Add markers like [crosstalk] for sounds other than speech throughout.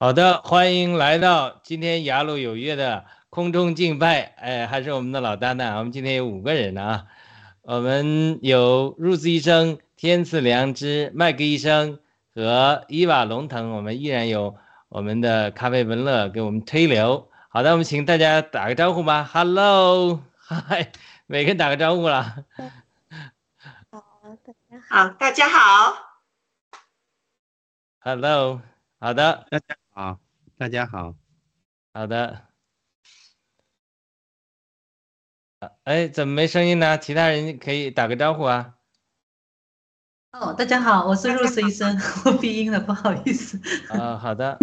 好的，欢迎来到今天雅鲁有约的空中敬拜。哎，还是我们的老搭档，我们今天有五个人呢啊。我们有 Rose 医生、天赐良知、麦克医生和伊娃龙腾。我们依然有我们的咖啡文乐给我们推流。好的，我们请大家打个招呼吧。Hello，嗨，每个人打个招呼了。好，大家好。Hello，好的，大家。好，大家好，好的。哎，怎么没声音呢？其他人可以打个招呼啊。哦，大家好，我是 Rose 医生，[laughs] 我闭音了，不好意思。啊，好的。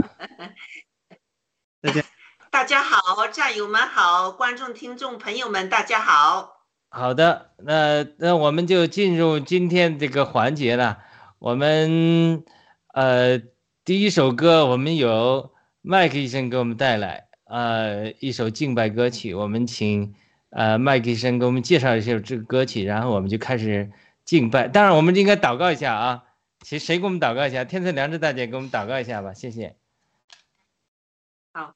大家，[laughs] 大家好，战友们好，观众、听众朋友们，大家好。好的，那那我们就进入今天这个环节了。我们呃。第一首歌，我们由麦克医生给我们带来，呃，一首敬拜歌曲。我们请，呃，麦克医生给我们介绍一下这个歌曲，然后我们就开始敬拜。当然，我们应该祷告一下啊，谁谁给我们祷告一下？天赐良知大姐给我们祷告一下吧，谢谢。好，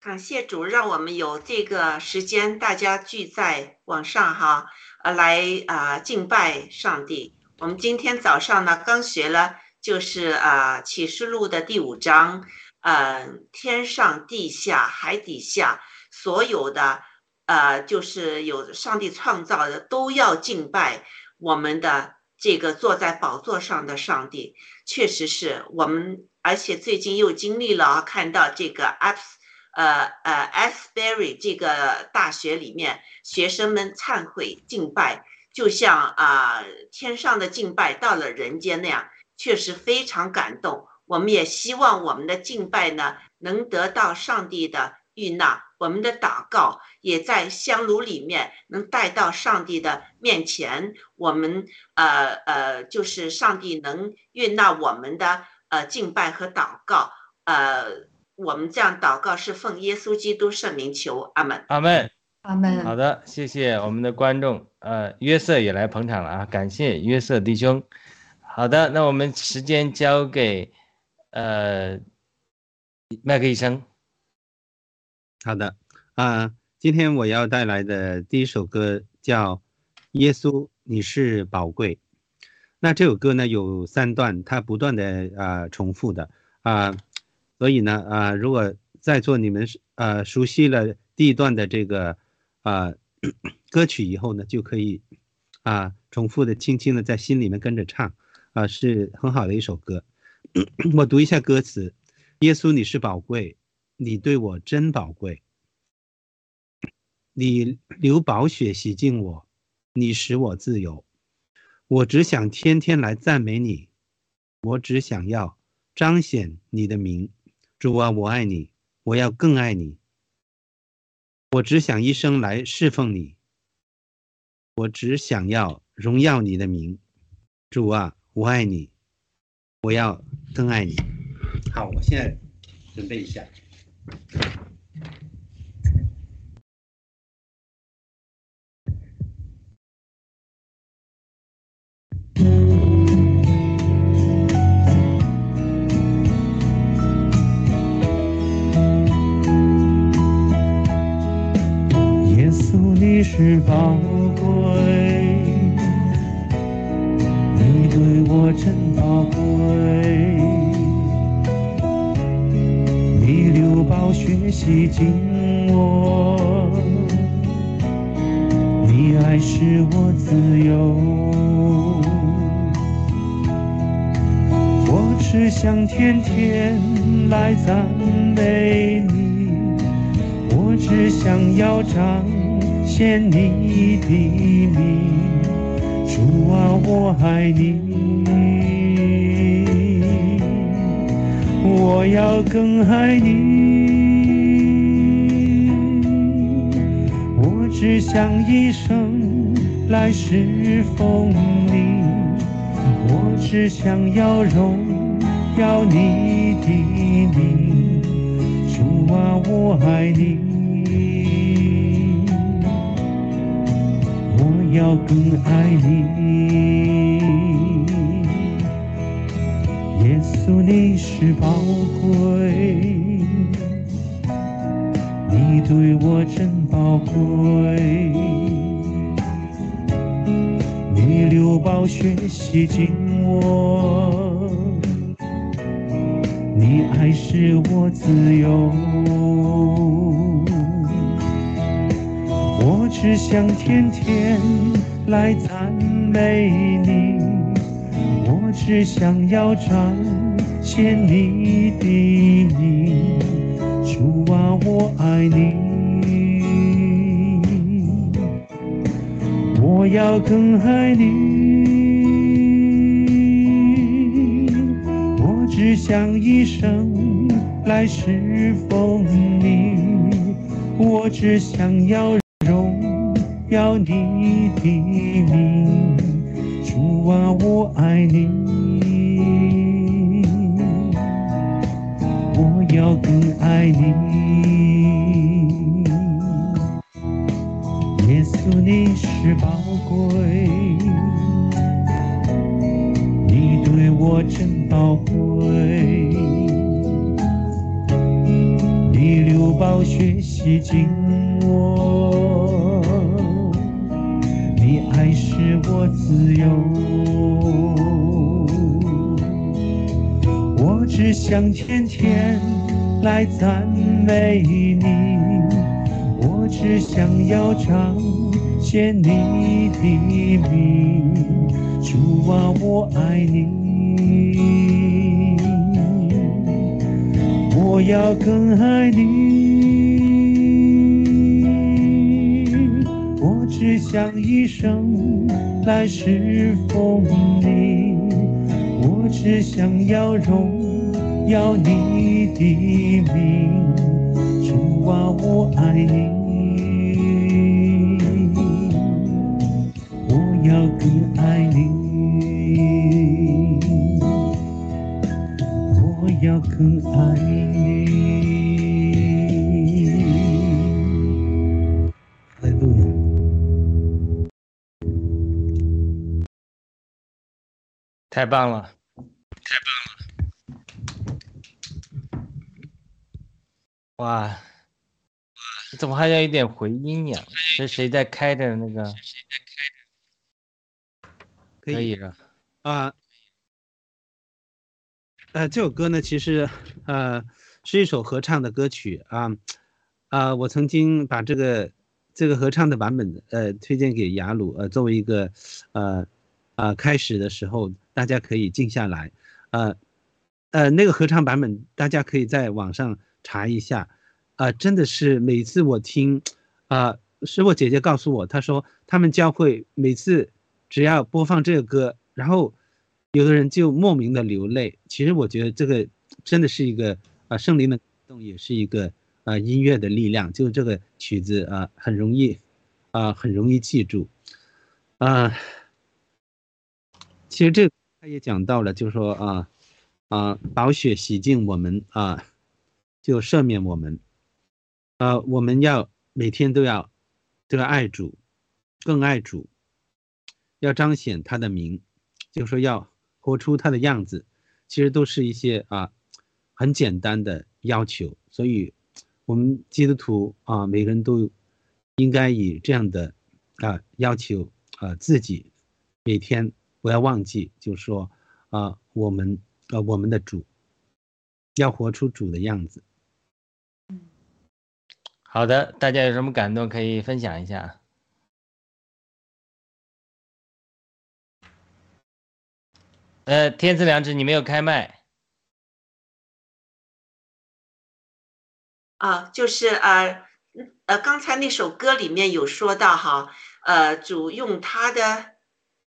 感谢主，让我们有这个时间，大家聚在网上哈，呃，来啊敬拜上帝。我们今天早上呢，刚学了，就是啊启示录的第五章，嗯，天上地下海底下所有的，呃，就是有上帝创造的，都要敬拜我们的这个坐在宝座上的上帝。确实是我们，而且最近又经历了看到这个 Apps，呃呃 Asbury 这个大学里面学生们忏悔敬拜。就像啊，天上的敬拜到了人间那样，确实非常感动。我们也希望我们的敬拜呢，能得到上帝的悦纳，我们的祷告也在香炉里面能带到上帝的面前。我们呃呃，就是上帝能悦纳我们的呃敬拜和祷告。呃，我们这样祷告是奉耶稣基督圣名求，阿门，阿门。阿门。好的，谢谢我们的观众，呃，约瑟也来捧场了啊，感谢约瑟弟兄。好的，那我们时间交给呃麦克医生。好的，啊，今天我要带来的第一首歌叫《耶稣你是宝贵》。那这首歌呢有三段，它不断的啊重复的啊，所以呢啊，如果在座你们呃熟悉了第一段的这个。啊，歌曲以后呢，就可以啊，重复的、轻轻的在心里面跟着唱，啊，是很好的一首歌。我读一下歌词：耶稣，你是宝贵，你对我真宝贵，你流宝血洗净我，你使我自由。我只想天天来赞美你，我只想要彰显你的名。主啊，我爱你，我要更爱你。我只想一生来侍奉你，我只想要荣耀你的名，主啊，我爱你，我要更爱你。好，我现在准备一下。是宝贵，你对我真宝贵，你流宝血洗净我，你爱使我自由，我只想天天来赞美你，我只想要彰显你的名，主啊，我爱你。我要更爱你，我只想一生来侍奉你，我只想要荣耀你的名，主啊，我爱你，我要更爱你。你是宝贵，你对我真宝贵，你流宝血洗净我，你爱使我自由，我只想天天来赞美你。我只想要彰见你的你，主啊，我爱你，我要更爱你，我只想一生来侍奉你，我只想要荣耀你的名。天天来赞美你，我只想要彰显你的名，主啊，我爱你，我要更爱你。我只想一生来侍奉你，我只想要荣要你的名，主啊，我爱你，我要更爱你，我要更爱你。哈利路亚。太棒了！哇，怎么还有一点回音呀？是谁在开着那个？可以了。啊，呃，这首歌呢，其实呃是一首合唱的歌曲啊，啊，我曾经把这个这个合唱的版本呃推荐给雅鲁，呃，作为一个呃呃开始的时候，大家可以静下来，呃呃那个合唱版本大家可以在网上查一下，啊、真的是每次我听，啊、是我姐姐告诉我，她说他们教会每次只要播放这个歌，然后有的人就莫名的流泪。其实我觉得这个真的是一个啊圣灵的动，也是一个啊音乐的力量。就这个曲子啊很容易啊很容易记住啊。其实这他也讲到了，就是说啊啊宝血洗净我们啊，就赦免我们。呃，我们要每天都要都要爱主，更爱主，要彰显他的名，就是说要活出他的样子，其实都是一些啊很简单的要求。所以，我们基督徒啊，每个人都应该以这样的啊要求啊自己，每天不要忘记，就是说啊我们呃我们的主要活出主的样子。好的，大家有什么感动可以分享一下？呃，天赐良知，你没有开麦。啊，就是呃呃，刚才那首歌里面有说到哈，呃，主用他的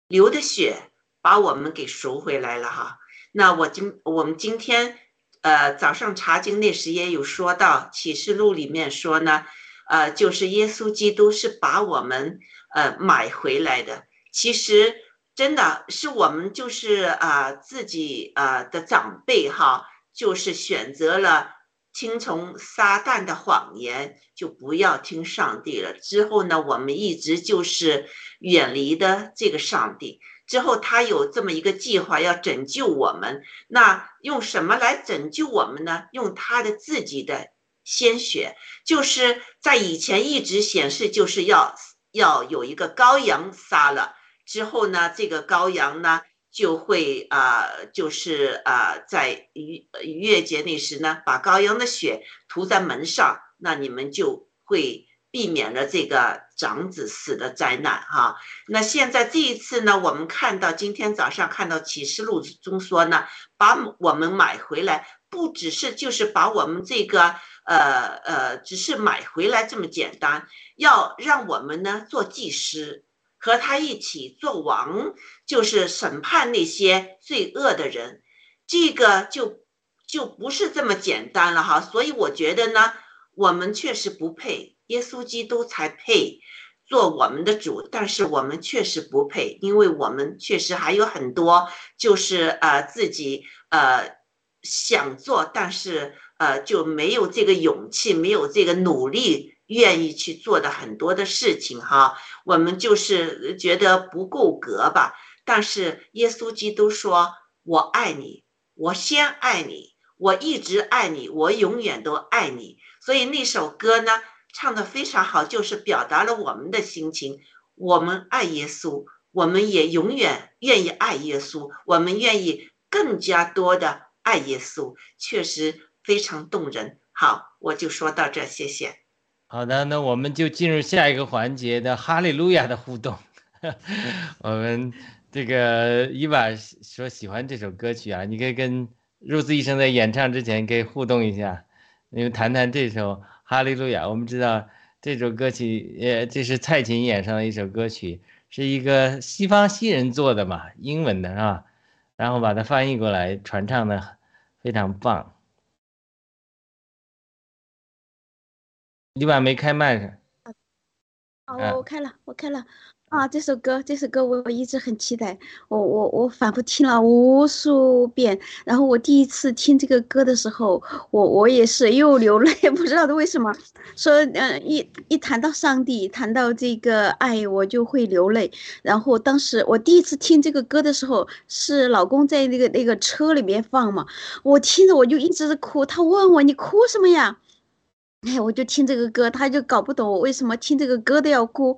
流的血把我们给赎回来了哈。那我今我们今天呃早上查经那时也有说到启示录里面说呢，呃，就是耶稣基督是把我们呃买回来的。其实真的是我们就是啊自己啊的长辈哈，就是选择了听从撒旦的谎言，就不要听上帝了。之后呢，我们一直就是远离的这个上帝。之后他有这么一个计划要拯救我们，那用什么来拯救我们呢？用他的自己的鲜血，就是在以前一直显示就是要要有一个羔羊杀了之后呢，这个羔羊呢就会啊，就是啊，在逾逾越节那时呢，把羔羊的血涂在门上，那你们就会。避免了这个长子死的灾难哈。那现在这一次呢，我们看到今天早上看到启示录中说呢，把我们买回来，不只是就是把我们这个呃呃，只是买回来这么简单，要让我们呢做祭司，和他一起做王，就是审判那些罪恶的人，这个就就不是这么简单了哈。所以我觉得呢，我们确实不配。耶稣基督才配做我们的主，但是我们确实不配，因为我们确实还有很多，就是呃自己呃想做，但是呃就没有这个勇气，没有这个努力，愿意去做的很多的事情哈。我们就是觉得不够格吧。但是耶稣基督说：“我爱你，我先爱你，我一直爱你，我永远都爱你。”所以那首歌呢？唱的非常好，就是表达了我们的心情。我们爱耶稣，我们也永远愿意爱耶稣，我们愿意更加多的爱耶稣，确实非常动人。好，我就说到这，谢谢。好的，那我们就进入下一个环节的哈利路亚的互动。[laughs] 我们这个伊娃说喜欢这首歌曲啊，你可以跟入斯医生在演唱之前可以互动一下，你们谈谈这首。哈利路亚！我们知道这首歌曲，呃，这是蔡琴演唱的一首歌曲，是一个西方新人做的嘛，英文的是吧？然后把它翻译过来传唱的非常棒。你把没开麦？哦，我开了，我开了。啊，这首歌，这首歌我一直很期待，我我我反复听了无数遍。然后我第一次听这个歌的时候，我我也是又流泪，[laughs] 不知道为什么。说，嗯，一一谈到上帝，谈到这个爱，我就会流泪。然后当时我第一次听这个歌的时候，是老公在那个那个车里面放嘛，我听着我就一直哭。他问我你哭什么呀？哎，我就听这个歌，他就搞不懂我为什么听这个歌都要哭。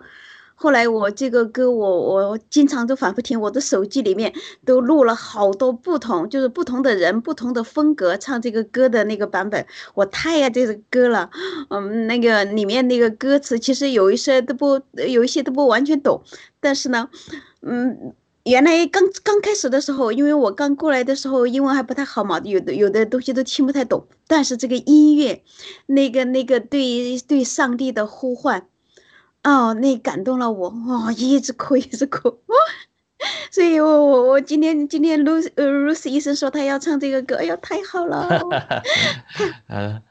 后来我这个歌，我我经常都反复听，我的手机里面都录了好多不同，就是不同的人、不同的风格唱这个歌的那个版本。我太爱这个歌了，嗯，那个里面那个歌词其实有一些都不，有一些都不完全懂，但是呢，嗯，原来刚刚开始的时候，因为我刚过来的时候英文还不太好嘛，有的有的东西都听不太懂，但是这个音乐，那个那个对对上帝的呼唤。哦，那感动了我，哇，一直哭一直哭，[laughs] 所以我我我今天今天露呃露丝医生说他要唱这个歌，哎呀，太 [laughs] 好了，太好了，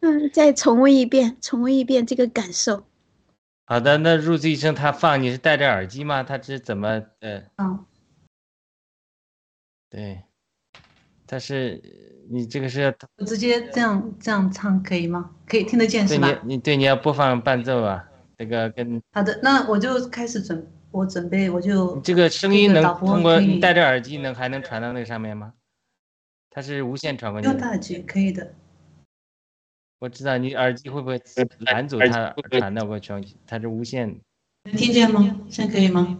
嗯，再重温一遍，重温一遍这个感受。好的，那露丝医生他放你是戴着耳机吗？他是怎么呃？嗯，对，他是。你这个是要我直接这样这样唱可以吗？可以听得见是吧？你你对你要播放伴奏啊，这个跟好的，那我就开始准，我准备我就这个声音能通过你戴着耳机能还能传到那上面吗？它是无线传过去。用戴耳机可以的。我知道你耳机会不会 [laughs] 拦阻它传到过去？它是无线。能听见吗？现在可以吗？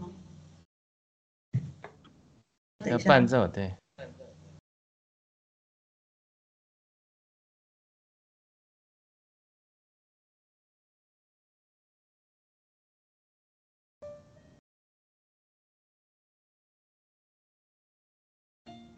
要伴奏对。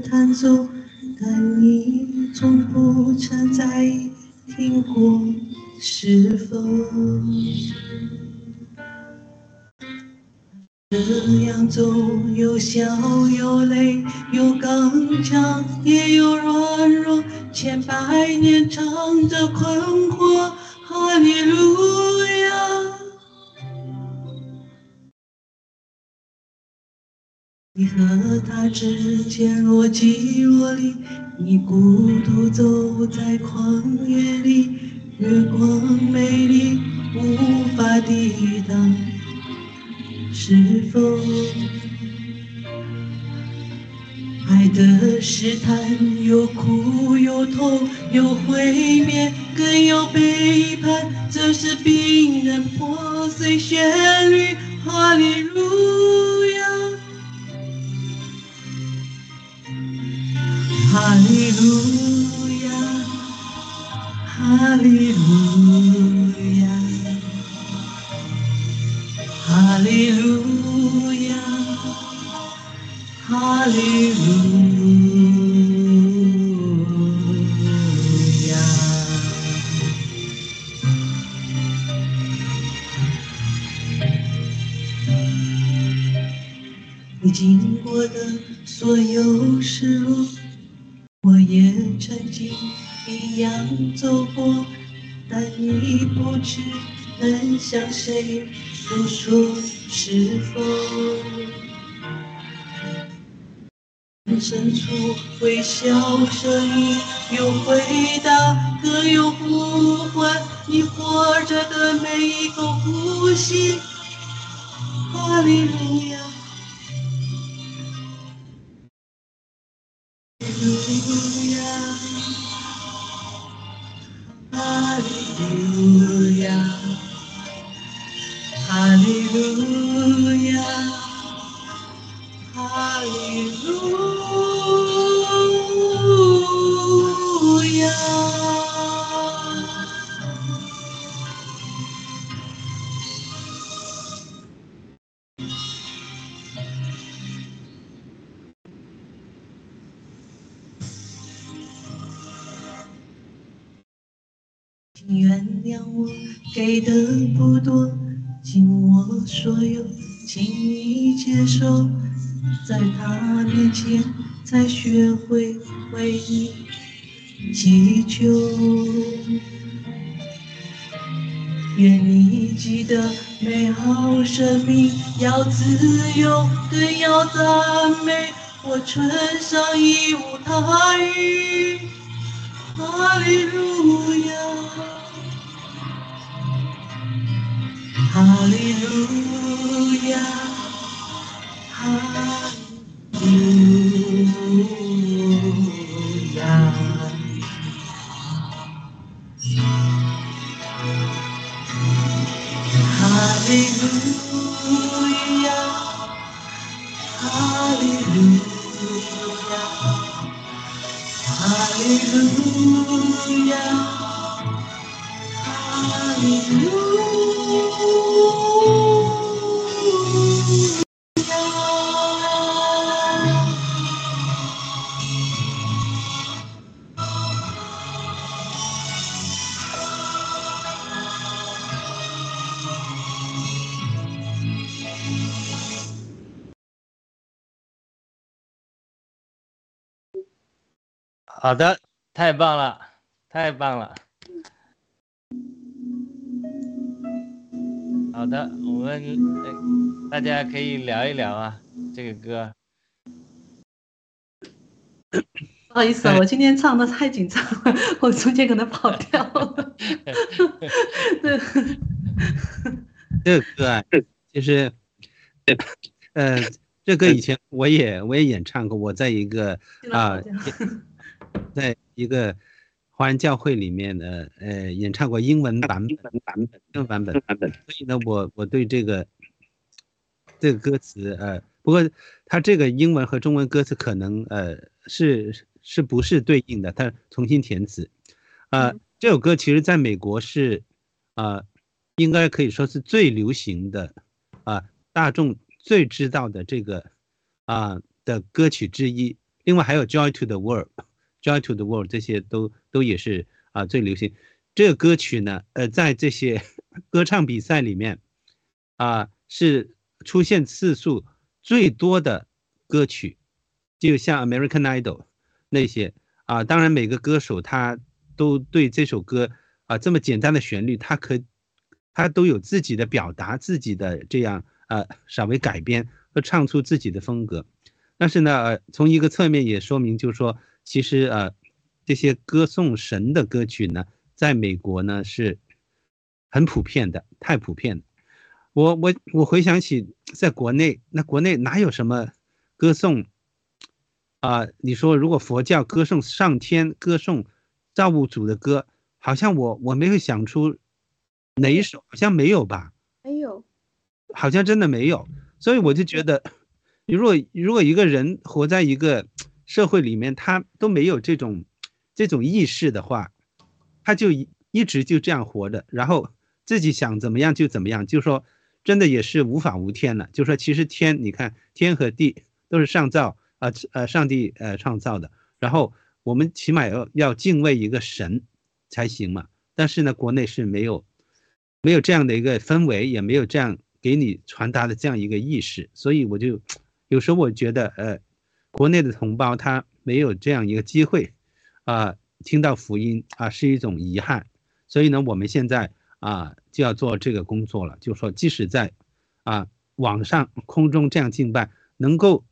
弹奏，但你从不曾在意听过，是否？这样走，有笑有泪，有刚强也有软弱，千百年唱着困惑，哈利路亚。你和他之间若即若离，你孤独走在旷野里，月光美丽，无法抵挡。是否爱的试探有苦有痛有毁灭，更有背叛？这是冰冷破碎旋律，哈利路亚，哈利路亚，哈利路亚。哈利路亚，哈利路亚。你经过的所有失落，曾经一样走过，但你不知能向谁诉说，是否？深处微笑声音有回答，更有呼唤。你活着的每一口呼吸，哈利路亚，哈给的不多，尽我所有，请你接受。在他面前才学会为你祈求。愿你记得，美好生命要自由，更要赞美。我穿上一舞台语。哈利路亚，哈利路亚，哈利好的，太棒了，太棒了。好的，我们、呃、大家可以聊一聊啊，这个歌。不好意思啊，我今天唱的太紧张了，[laughs] 我中间可能跑调了。对，[laughs] 这个歌啊，就是，呃，这歌以前我也我也演唱过，我在一个啊，在一个华人教会里面呢，呃，演唱过英文版本版本英文版本。版本，所以呢，我我对这个这个歌词，呃，不过它这个英文和中文歌词可能呃是是不是对应的，它重新填词，呃，这首歌其实在美国是，呃，应该可以说是最流行的啊大众最知道的这个啊的歌曲之一。另外还有《Joy to the World》，《Joy to the World》这些都都也是啊最流行。这个歌曲呢，呃，在这些 [laughs] 歌唱比赛里面啊是出现次数最多的歌曲，就像《American Idol》那些啊。当然，每个歌手他都对这首歌啊这么简单的旋律，他可他都有自己的表达，自己的这样呃稍微改编和唱出自己的风格。但是呢，呃，从一个侧面也说明，就是说，其实呃，这些歌颂神的歌曲呢，在美国呢是很普遍的，太普遍了。我我我回想起在国内，那国内哪有什么歌颂啊？你说如果佛教歌颂上天、歌颂造物主的歌，好像我我没有想出哪一首，好像没有吧？没有，好像真的没有。所以我就觉得。如果如果一个人活在一个社会里面，他都没有这种这种意识的话，他就一一直就这样活着，然后自己想怎么样就怎么样，就说真的也是无法无天了。就说其实天，你看天和地都是上造啊呃上帝呃创造的，然后我们起码要要敬畏一个神才行嘛。但是呢，国内是没有没有这样的一个氛围，也没有这样给你传达的这样一个意识，所以我就。有时候我觉得，呃，国内的同胞他没有这样一个机会，啊，听到福音啊是一种遗憾。所以呢，我们现在啊就要做这个工作了，就说即使在啊网上空中这样敬拜，能够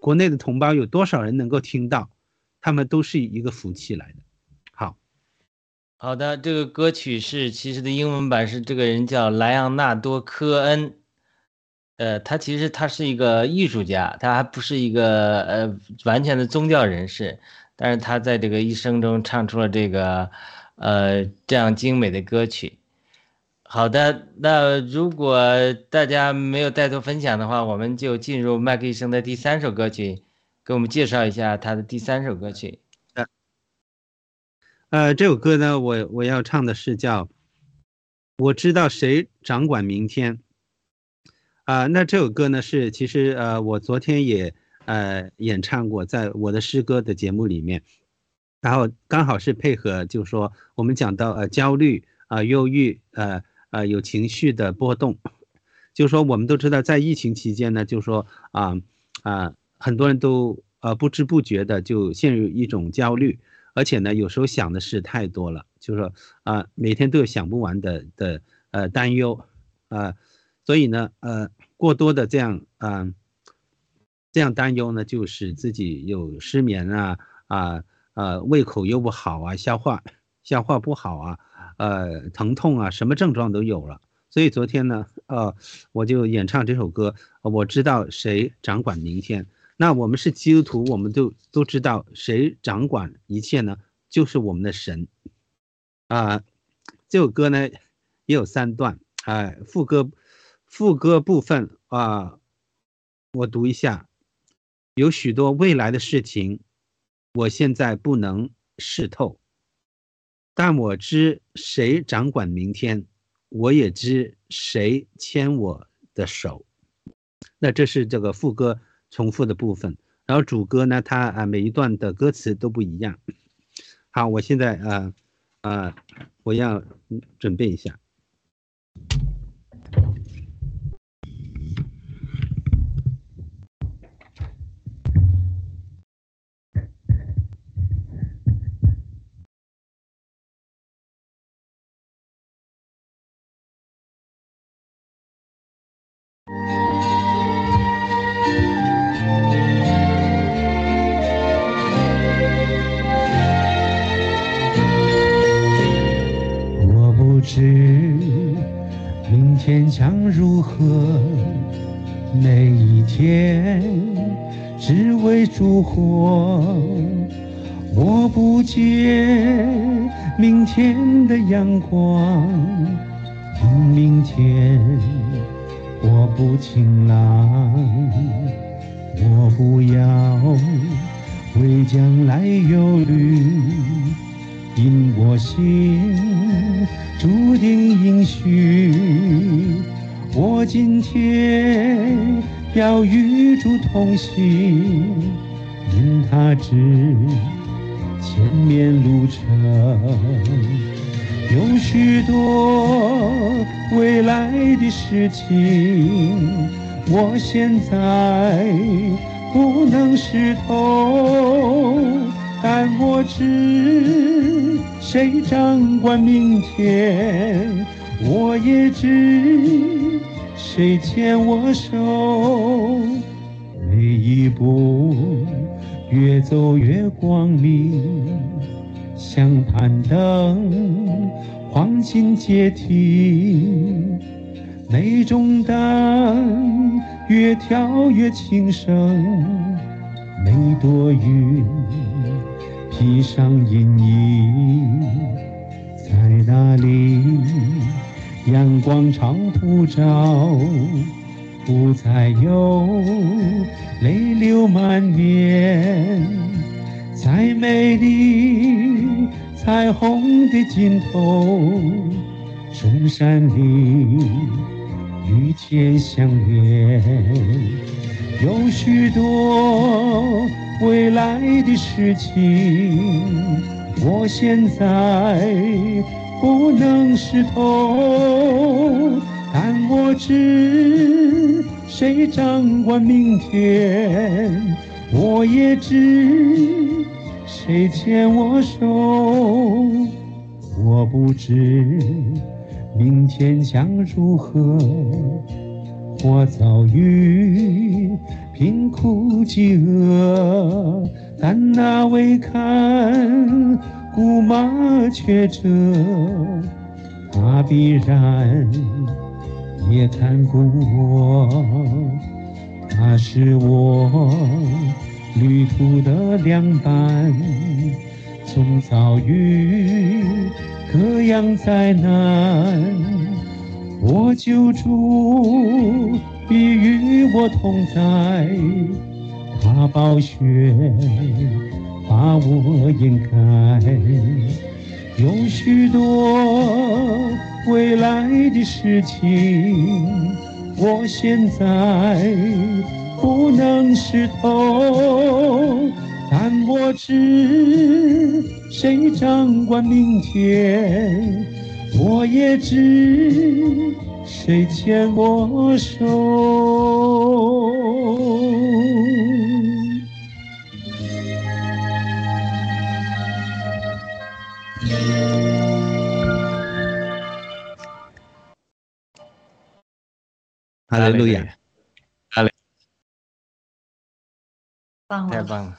国内的同胞有多少人能够听到，他们都是一个福气来的。好，好的，这个歌曲是其实的英文版是这个人叫莱昂纳多·科恩。呃，他其实他是一个艺术家，他还不是一个呃完全的宗教人士，但是他在这个一生中唱出了这个，呃这样精美的歌曲。好的，那如果大家没有带头分享的话，我们就进入麦克医生的第三首歌曲，给我们介绍一下他的第三首歌曲。呃，呃，这首歌呢，我我要唱的是叫《我知道谁掌管明天》。啊，那这首歌呢是其实呃，我昨天也呃演唱过，在我的诗歌的节目里面，然后刚好是配合，就是说我们讲到呃焦虑啊、忧郁呃呃有情绪的波动，就是说我们都知道在疫情期间呢，就是说啊啊很多人都呃不知不觉的就陷入一种焦虑，而且呢有时候想的事太多了，就是说啊每天都有想不完的的呃担忧啊。所以呢，呃，过多的这样，嗯，这样担忧呢，就使自己有失眠啊，啊，呃，胃口又不好啊，消化消化不好啊，呃，疼痛啊，什么症状都有了。所以昨天呢，呃，我就演唱这首歌。我知道谁掌管明天。那我们是基督徒，我们都都知道谁掌管一切呢？就是我们的神。啊，这首歌呢也有三段，哎，副歌。副歌部分啊，我读一下，有许多未来的事情，我现在不能视透，但我知谁掌管明天，我也知谁牵我的手。那这是这个副歌重复的部分，然后主歌呢，它啊每一段的歌词都不一样。好，我现在啊啊，我要准备一下。天只为烛火，我不见明天的阳光，因明天我不晴朗。我不要为将来忧虑，因我心注定阴虚。我今天。要与主同行，因他知前面路程有许多未来的事情，我现在不能识透，但我知谁掌管明天。我也知谁牵我手，每一步越走越光明，像攀登黄金阶梯，每种担越跳越轻声，每朵云披上阴影，在哪里？阳光常普照，不再有泪流满面，在美丽彩虹的尽头，深山里遇见相恋，有许多未来的事情，我现在。不能识透，但我知谁掌管明天，我也知谁牵我手。我不知明天将如何，我遭遇贫苦饥饿，但那未看。古马却这，他必然也看顾我。他是我旅途的良伴，总遭遇各样灾难，我救主必与我同在，他暴雪。把我掩盖，有许多未来的事情，我现在不能识透，但我知谁掌管明天，我也知谁牵我手。哈利路亚，哈利，棒了，太棒了。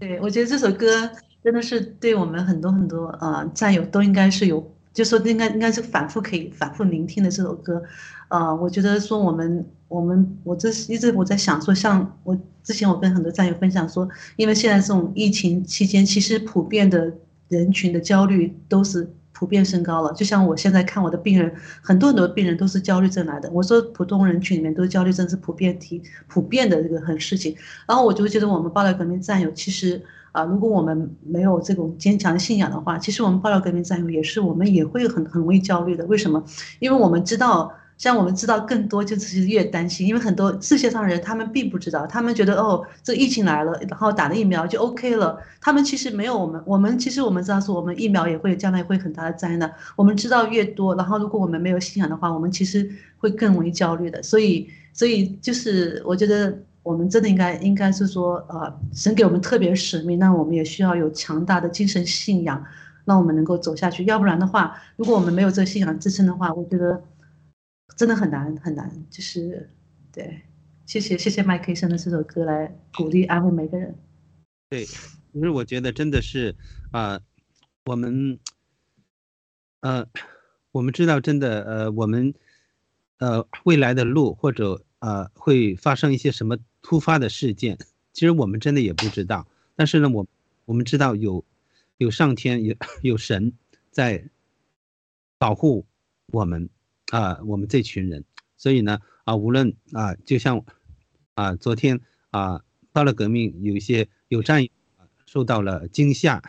对，我觉得这首歌真的是对我们很多很多呃战友都应该是有，就说应该应该是反复可以反复聆听的这首歌。呃，我觉得说我们我们我这一直我在想说，像我之前我跟很多战友分享说，因为现在这种疫情期间，其实普遍的人群的焦虑都是。普遍升高了，就像我现在看我的病人，很多很多病人都是焦虑症来的。我说普通人群里面都是焦虑症是普遍提普遍的这个很事情。然后我就觉得我们爆料革命战友，其实啊，如果我们没有这种坚强的信仰的话，其实我们爆料革命战友也是我们也会很很容易焦虑的。为什么？因为我们知道。像我们知道更多，就是越担心，因为很多世界上人他们并不知道，他们觉得哦，这疫情来了，然后打了疫苗就 OK 了。他们其实没有我们，我们其实我们知道说我们疫苗也会将来会很大的灾难。我们知道越多，然后如果我们没有信仰的话，我们其实会更容易焦虑的。所以，所以就是我觉得我们真的应该应该是说，呃，神给我们特别使命，那我们也需要有强大的精神信仰，让我们能够走下去。要不然的话，如果我们没有这个信仰支撑的话，我觉得。真的很难很难，就是对，谢谢谢谢麦克医生的这首歌来鼓励安慰每个人。对，其实我觉得真的是啊，我们呃，我们知道真的呃，我们呃未来的路或者呃会发生一些什么突发的事件，其实我们真的也不知道。但是呢，我我们知道有有上天有 [laughs] 有神在保护我们。啊，我们这群人，所以呢，啊，无论啊，就像啊，昨天啊，到了革命，有一些有战友受到了惊吓，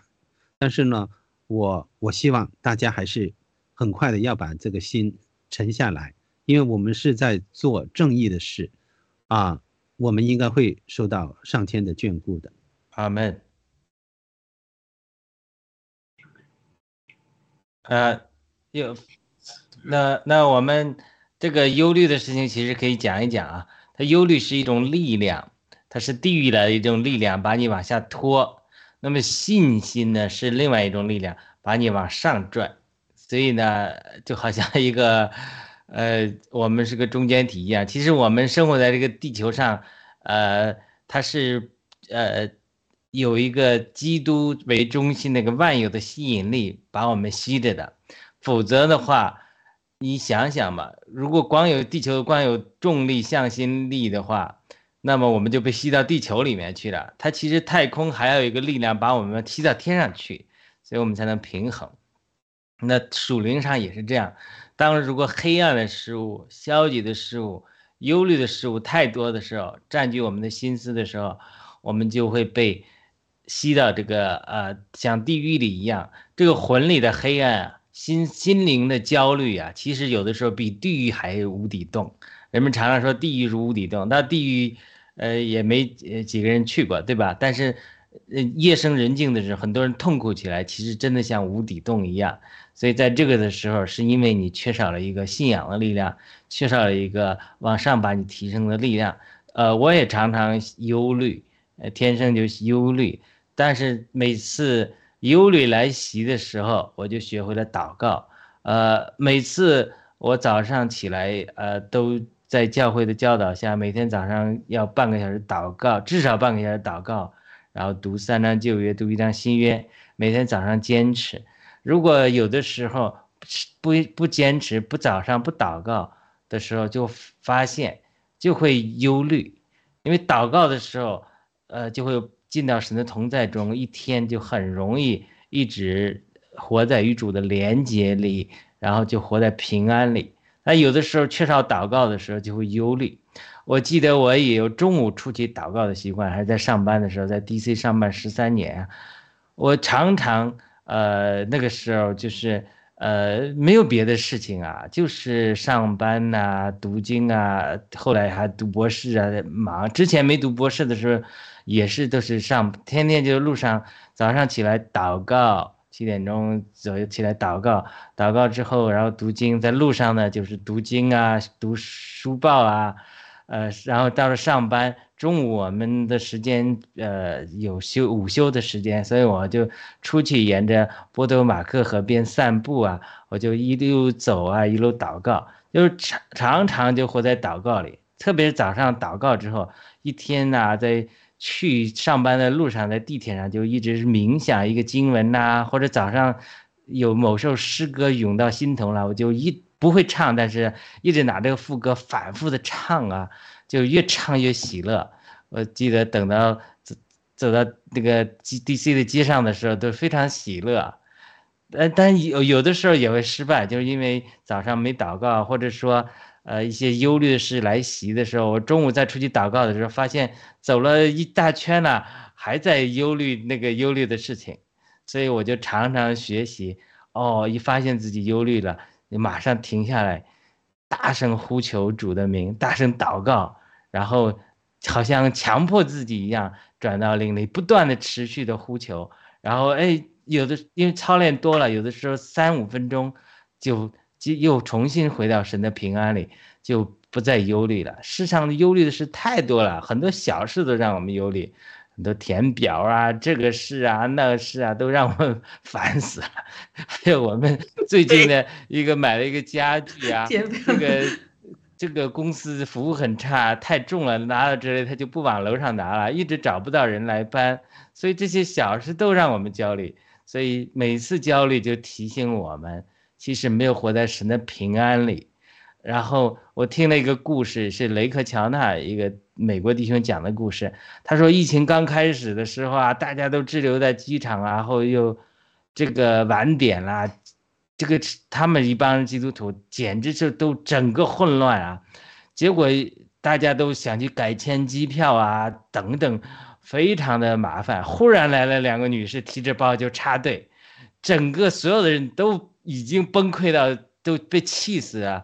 但是呢，我我希望大家还是很快的要把这个心沉下来，因为我们是在做正义的事，啊，我们应该会受到上天的眷顾的。阿门。呃，有，那那我们这个忧虑的事情，其实可以讲一讲啊。它忧虑是一种力量，它是地狱的一种力量，把你往下拖。那么信心呢，是另外一种力量，把你往上拽。所以呢，就好像一个，呃，我们是个中间体一样。其实我们生活在这个地球上，呃，它是呃有一个基督为中心那个万有的吸引力把我们吸着的。否则的话，你想想吧，如果光有地球光有重力向心力的话，那么我们就被吸到地球里面去了。它其实太空还有一个力量把我们吸到天上去，所以我们才能平衡。那属灵上也是这样，当如果黑暗的事物、消极的事物、忧虑的事物太多的时候，占据我们的心思的时候，我们就会被吸到这个呃，像地狱里一样，这个魂里的黑暗啊，心心灵的焦虑啊，其实有的时候比地狱还无底洞。人们常常说地狱如无底洞，那地狱呃也没呃几个人去过，对吧？但是呃夜深人静的时候，很多人痛苦起来，其实真的像无底洞一样。所以在这个的时候，是因为你缺少了一个信仰的力量，缺少了一个往上把你提升的力量。呃，我也常常忧虑，呃，天生就忧虑。但是每次忧虑来袭的时候，我就学会了祷告。呃，每次我早上起来，呃，都在教会的教导下，每天早上要半个小时祷告，至少半个小时祷告，然后读三章旧约，读一章新约，每天早上坚持。如果有的时候不不坚持，不早上不祷告的时候，就发现就会忧虑，因为祷告的时候，呃，就会进到神的同在中，一天就很容易一直活在与主的连接里，然后就活在平安里。那有的时候缺少祷告的时候，就会忧虑。我记得我也有中午出去祷告的习惯，还是在上班的时候，在 DC 上班十三年，我常常。呃，那个时候就是呃没有别的事情啊，就是上班呐、读经啊，后来还读博士啊，忙。之前没读博士的时候，也是都是上，天天就路上早上起来祷告，七点钟左右起来祷告，祷告之后然后读经，在路上呢就是读经啊、读书报啊，呃，然后到了上班。中午我们的时间，呃，有休午休的时间，所以我就出去沿着波多马克河边散步啊，我就一路走啊，一路祷告，就是常常常就活在祷告里。特别是早上祷告之后，一天呐，在去上班的路上，在地铁上就一直是冥想一个经文呐，或者早上有某首诗歌涌到心头了，我就一不会唱，但是一直拿这个副歌反复的唱啊。就越唱越喜乐，我记得等到走走到那个 G D C 的街上的时候都非常喜乐，呃，但有有的时候也会失败，就是因为早上没祷告，或者说呃一些忧虑的事来袭的时候，我中午再出去祷告的时候，发现走了一大圈了，还在忧虑那个忧虑的事情，所以我就常常学习，哦，一发现自己忧虑了，你马上停下来。大声呼求主的名，大声祷告，然后好像强迫自己一样转到灵里，不断的持续的呼求，然后哎，有的因为操练多了，有的时候三五分钟就就又重新回到神的平安里，就不再忧虑了。世上的忧虑的事太多了，很多小事都让我们忧虑。很多填表啊，这个事啊，那个事啊，都让我们 [laughs] 烦死了。[laughs] 还有我们最近的一个买了一个家具啊，这个这个公司服务很差，太重了，拿了之类他就不往楼上拿了，一直找不到人来搬，所以这些小事都让我们焦虑。所以每次焦虑就提醒我们，其实没有活在神的平安里。然后我听了一个故事，是雷克乔纳一个美国弟兄讲的故事。他说，疫情刚开始的时候啊，大家都滞留在机场啊，然后又这个晚点啦，这个他们一帮基督徒简直是都整个混乱啊。结果大家都想去改签机票啊，等等，非常的麻烦。忽然来了两个女士，提着包就插队，整个所有的人都已经崩溃到都被气死了。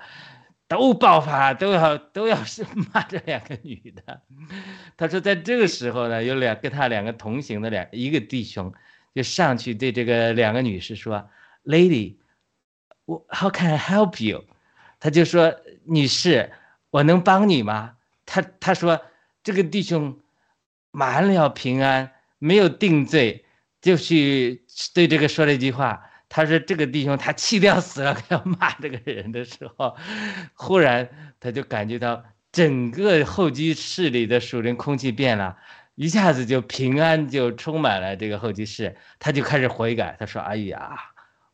都爆发，都要都要是骂这两个女的。[laughs] 他说，在这个时候呢，有两跟他两个同行的两一个弟兄就上去对这个两个女士说：“Lady，我 How can I help you？” 他就说：“女士，我能帮你吗？”他他说这个弟兄满了平安，没有定罪，就去对这个说了一句话。他说：“这个弟兄他气得要死了，他要骂这个人的时候，忽然他就感觉到整个候机室里的属灵空气变了，一下子就平安就充满了这个候机室。他就开始悔改，他说：‘哎呀，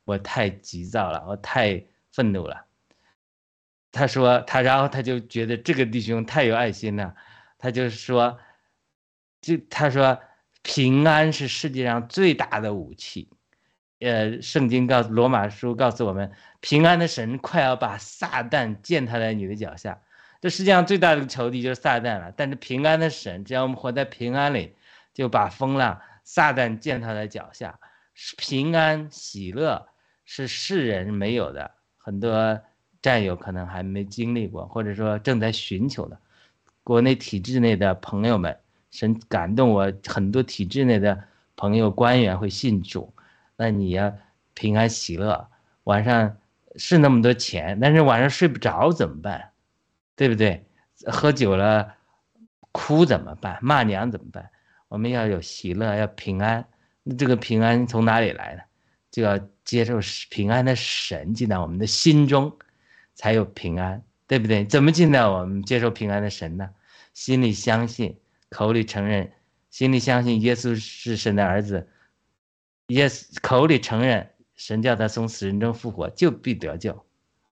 我太急躁了，我太愤怒了。’他说他，然后他就觉得这个弟兄太有爱心了，他就说，就他说平安是世界上最大的武器。”呃，圣经告诉罗马书告诉我们，平安的神快要把撒旦践踏在你的脚下。这世界上最大的仇敌就是撒旦了。但是平安的神，只要我们活在平安里，就把风浪、撒旦践踏在脚下。平安喜乐是世人没有的，很多战友可能还没经历过，或者说正在寻求的。国内体制内的朋友们，神感动我，很多体制内的朋友、官员会信主。那你要平安喜乐，晚上是那么多钱，但是晚上睡不着怎么办？对不对？喝酒了哭怎么办？骂娘怎么办？我们要有喜乐，要平安。那这个平安从哪里来呢？就要接受平安的神进到我们的心中，才有平安，对不对？怎么进到我们接受平安的神呢？心里相信，口里承认，心里相信耶稣是神的儿子。Yes，口里承认神叫他从死人中复活，就必得救，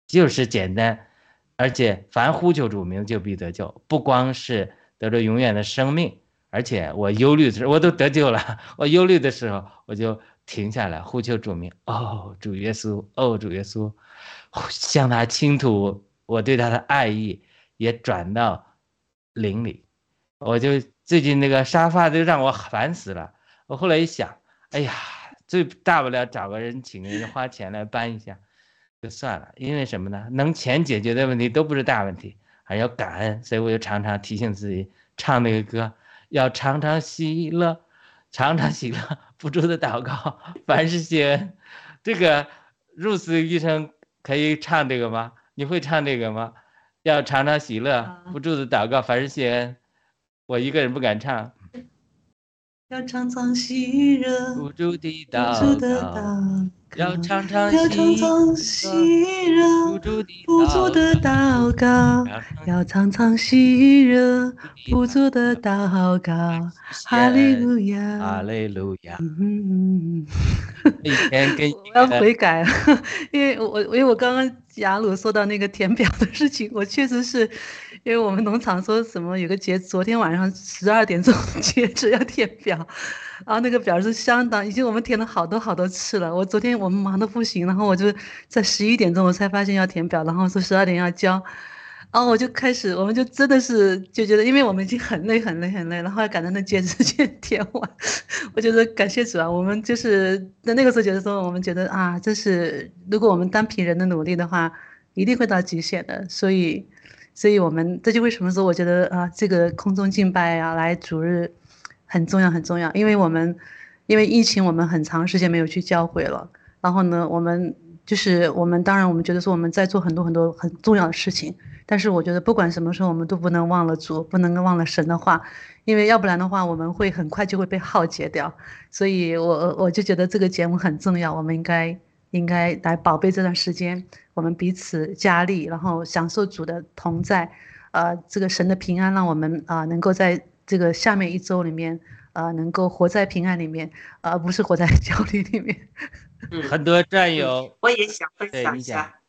就是简单，而且凡呼求主名就必得救。不光是得着永远的生命，而且我忧虑的时候我都得救了。我忧虑的时候我就停下来呼求主名。哦，主耶稣，哦，主耶稣，向他倾吐我对他的爱意，也转到灵里。我就最近那个沙发都让我烦死了。我后来一想，哎呀。最大不了找个人请个人花钱来搬一下，就算了。因为什么呢？能钱解决的问题都不是大问题，还要感恩。所以我就常常提醒自己唱那个歌，要常常喜乐，常常喜乐，不住的祷告，凡事谢恩。这个入死医生可以唱这个吗？你会唱这个吗？要常常喜乐，不住的祷告，凡事谢恩。我一个人不敢唱。要常常喜热，不住的祷告。要常常喜热，不住的祷告。要常常喜热，不住的祷告。哈利路亚，哈利路亚。嗯，一 [laughs] 天跟 [laughs] 我要悔改，因为我因为我刚刚雅鲁说到那个填表的事情，我确实是。因为我们农场说什么有个截，昨天晚上十二点钟 [laughs] 截止要填表，然后那个表是相当，已经我们填了好多好多次了。我昨天我们忙得不行，然后我就在十一点钟我才发现要填表，然后说十二点要交，然后我就开始，我们就真的是就觉得，因为我们已经很累很累很累，然后要赶在那截止 [laughs] 前填完。我觉得感谢主啊，我们就是在那个时候觉得说，我们觉得啊，这是如果我们单凭人的努力的话，一定会到极限的，所以。所以，我们这就为什么说，我觉得啊，这个空中敬拜啊，来主日很重要，很重要。因为我们因为疫情，我们很长时间没有去教会了。然后呢，我们就是我们当然，我们觉得说我们在做很多很多很重要的事情。但是，我觉得不管什么时候，我们都不能忘了主，不能忘了神的话，因为要不然的话，我们会很快就会被耗竭掉。所以我我就觉得这个节目很重要，我们应该。应该来宝贝这段时间，我们彼此加力，然后享受主的同在，呃，这个神的平安，让我们啊能够在这个下面一周里面，呃，能够活在平安里面，而不是活在 [laughs] 焦虑里面。嗯，很多战友，我也想分享一下。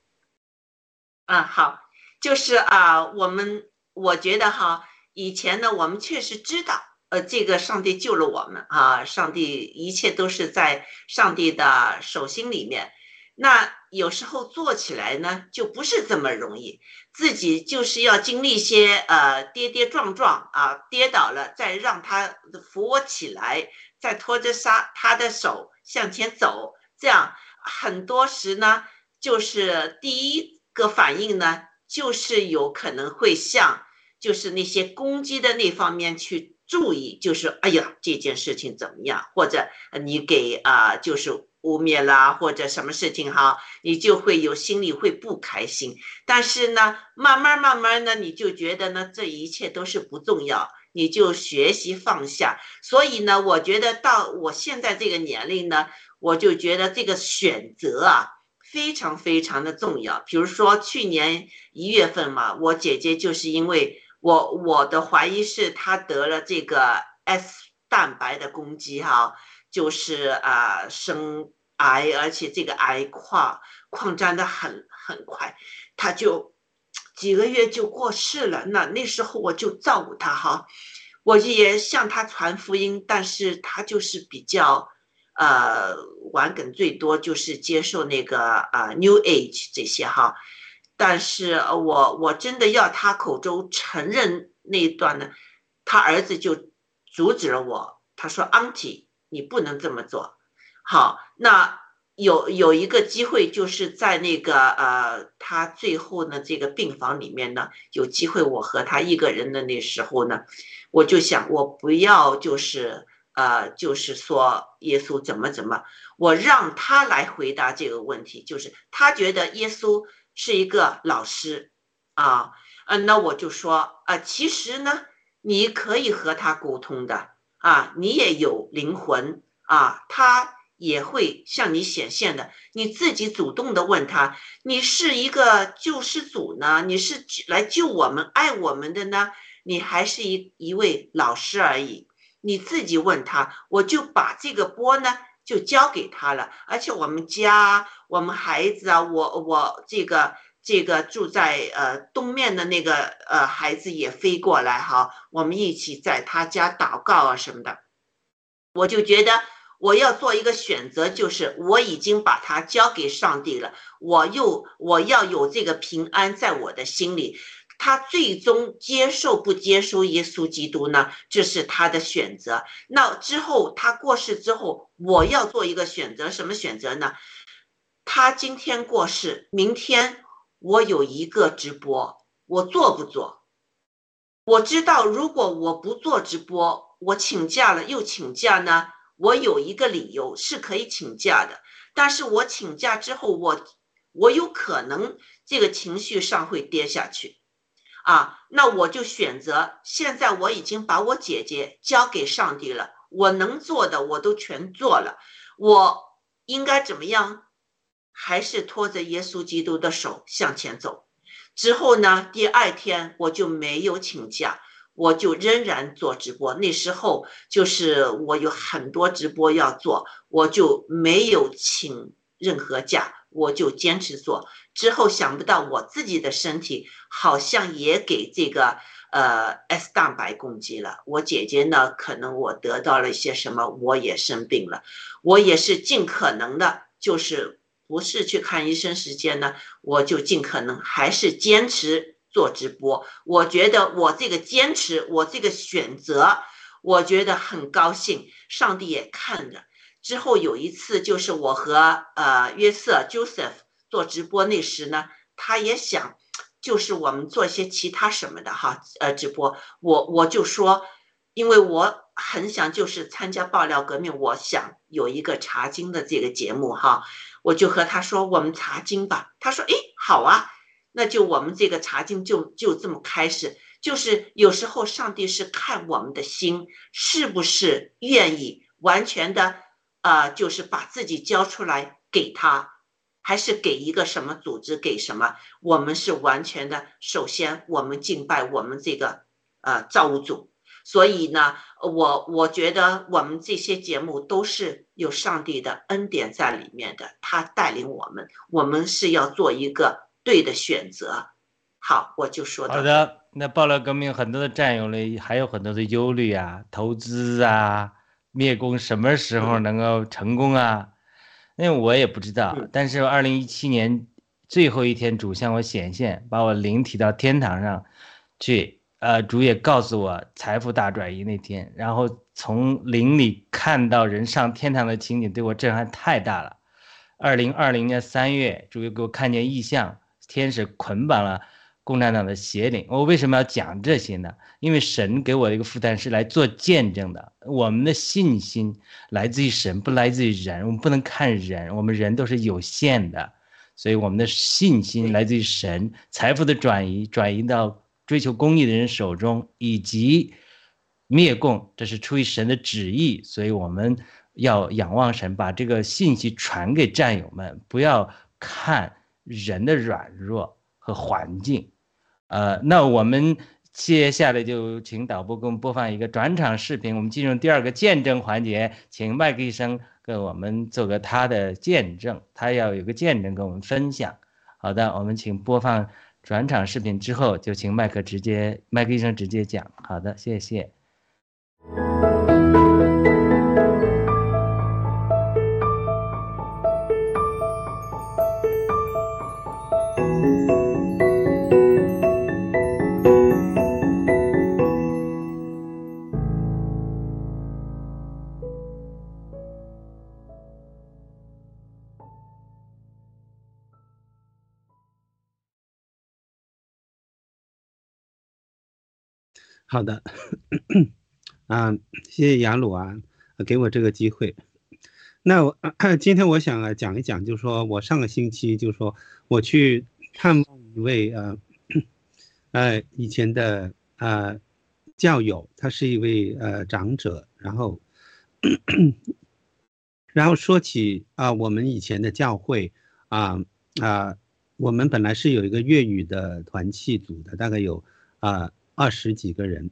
嗯，好，就是啊，我们我觉得哈，以前呢，我们确实知道。呃，这个上帝救了我们啊！上帝一切都是在上帝的手心里面。那有时候做起来呢，就不是这么容易，自己就是要经历一些呃跌跌撞撞啊，跌倒了再让他扶我起来，再拖着他他的手向前走。这样很多时呢，就是第一个反应呢，就是有可能会向就是那些攻击的那方面去注意，就是哎呀这件事情怎么样，或者你给啊就是污蔑啦，或者什么事情哈，你就会有心里会不开心。但是呢，慢慢慢慢的你就觉得呢，这一切都是不重要。你就学习放下，所以呢，我觉得到我现在这个年龄呢，我就觉得这个选择啊，非常非常的重要。比如说去年一月份嘛，我姐姐就是因为我我的怀疑是他得了这个 S 蛋白的攻击哈，就是啊生癌，而且这个癌扩扩张的很很快，他就。几个月就过世了，那那时候我就照顾他哈，我也向他传福音，但是他就是比较，呃，玩梗最多就是接受那个啊 New Age 这些哈，但是我我真的要他口中承认那一段呢，他儿子就阻止了我，他说 Auntie 你不能这么做，好那。有有一个机会，就是在那个呃，他最后呢这个病房里面呢，有机会我和他一个人的那时候呢，我就想我不要就是呃，就是说耶稣怎么怎么，我让他来回答这个问题，就是他觉得耶稣是一个老师啊，嗯，那我就说啊，其实呢，你可以和他沟通的啊，你也有灵魂啊，他。也会向你显现的。你自己主动的问他：“你是一个救世主呢？你是来救我们、爱我们的呢？你还是一一位老师而已？”你自己问他，我就把这个波呢就交给他了。而且我们家、我们孩子啊，我我这个这个住在呃东面的那个呃孩子也飞过来哈，我们一起在他家祷告啊什么的。我就觉得。我要做一个选择，就是我已经把他交给上帝了。我又我要有这个平安在我的心里。他最终接受不接受耶稣基督呢？这是他的选择。那之后他过世之后，我要做一个选择，什么选择呢？他今天过世，明天我有一个直播，我做不做？我知道，如果我不做直播，我请假了又请假呢？我有一个理由是可以请假的，但是我请假之后，我我有可能这个情绪上会跌下去，啊，那我就选择现在我已经把我姐姐交给上帝了，我能做的我都全做了，我应该怎么样？还是拖着耶稣基督的手向前走。之后呢，第二天我就没有请假。我就仍然做直播，那时候就是我有很多直播要做，我就没有请任何假，我就坚持做。之后想不到我自己的身体好像也给这个呃 S 蛋白攻击了。我姐姐呢，可能我得到了一些什么，我也生病了。我也是尽可能的，就是不是去看医生时间呢，我就尽可能还是坚持。做直播，我觉得我这个坚持，我这个选择，我觉得很高兴。上帝也看着。之后有一次，就是我和呃约瑟 Joseph 做直播那时呢，他也想，就是我们做一些其他什么的哈，呃直播。我我就说，因为我很想就是参加爆料革命，我想有一个查经的这个节目哈，我就和他说，我们查经吧。他说，诶，好啊。那就我们这个查经就就这么开始，就是有时候上帝是看我们的心是不是愿意完全的，呃，就是把自己交出来给他，还是给一个什么组织给什么？我们是完全的，首先我们敬拜我们这个呃造物主，所以呢，我我觉得我们这些节目都是有上帝的恩典在里面的，他带领我们，我们是要做一个。对的选择，好，我就说到好的。那爆料革命很多的战友呢，还有很多的忧虑啊，投资啊，灭宫什么时候能够成功啊？那我也不知道。但是二零一七年最后一天，主向我显现，把我灵提到天堂上去。呃，主也告诉我财富大转移那天，然后从灵里看到人上天堂的情景，对我震撼太大了。二零二零年三月，主又给我看见异象。天使捆绑了共产党的邪灵。我为什么要讲这些呢？因为神给我的一个负担是来做见证的。我们的信心来自于神，不来自于人。我们不能看人，我们人都是有限的，所以我们的信心来自于神。财富的转移，转移到追求公益的人手中，以及灭共，这是出于神的旨意。所以我们要仰望神，把这个信息传给战友们，不要看人的软弱和环境。呃，那我们接下来就请导播给我们播放一个转场视频，我们进入第二个见证环节，请麦克医生给我们做个他的见证，他要有个见证跟我们分享。好的，我们请播放转场视频之后，就请麦克直接麦克医生直接讲。好的，谢谢。好的，[coughs] 啊，谢谢雅鲁啊，给我这个机会。那我今天我想啊讲一讲，就是说我上个星期就是说我去探望一位呃呃以前的呃教友，他是一位呃长者，然后然后说起啊我们以前的教会啊啊我们本来是有一个粤语的团契组的，大概有啊。二十几个人，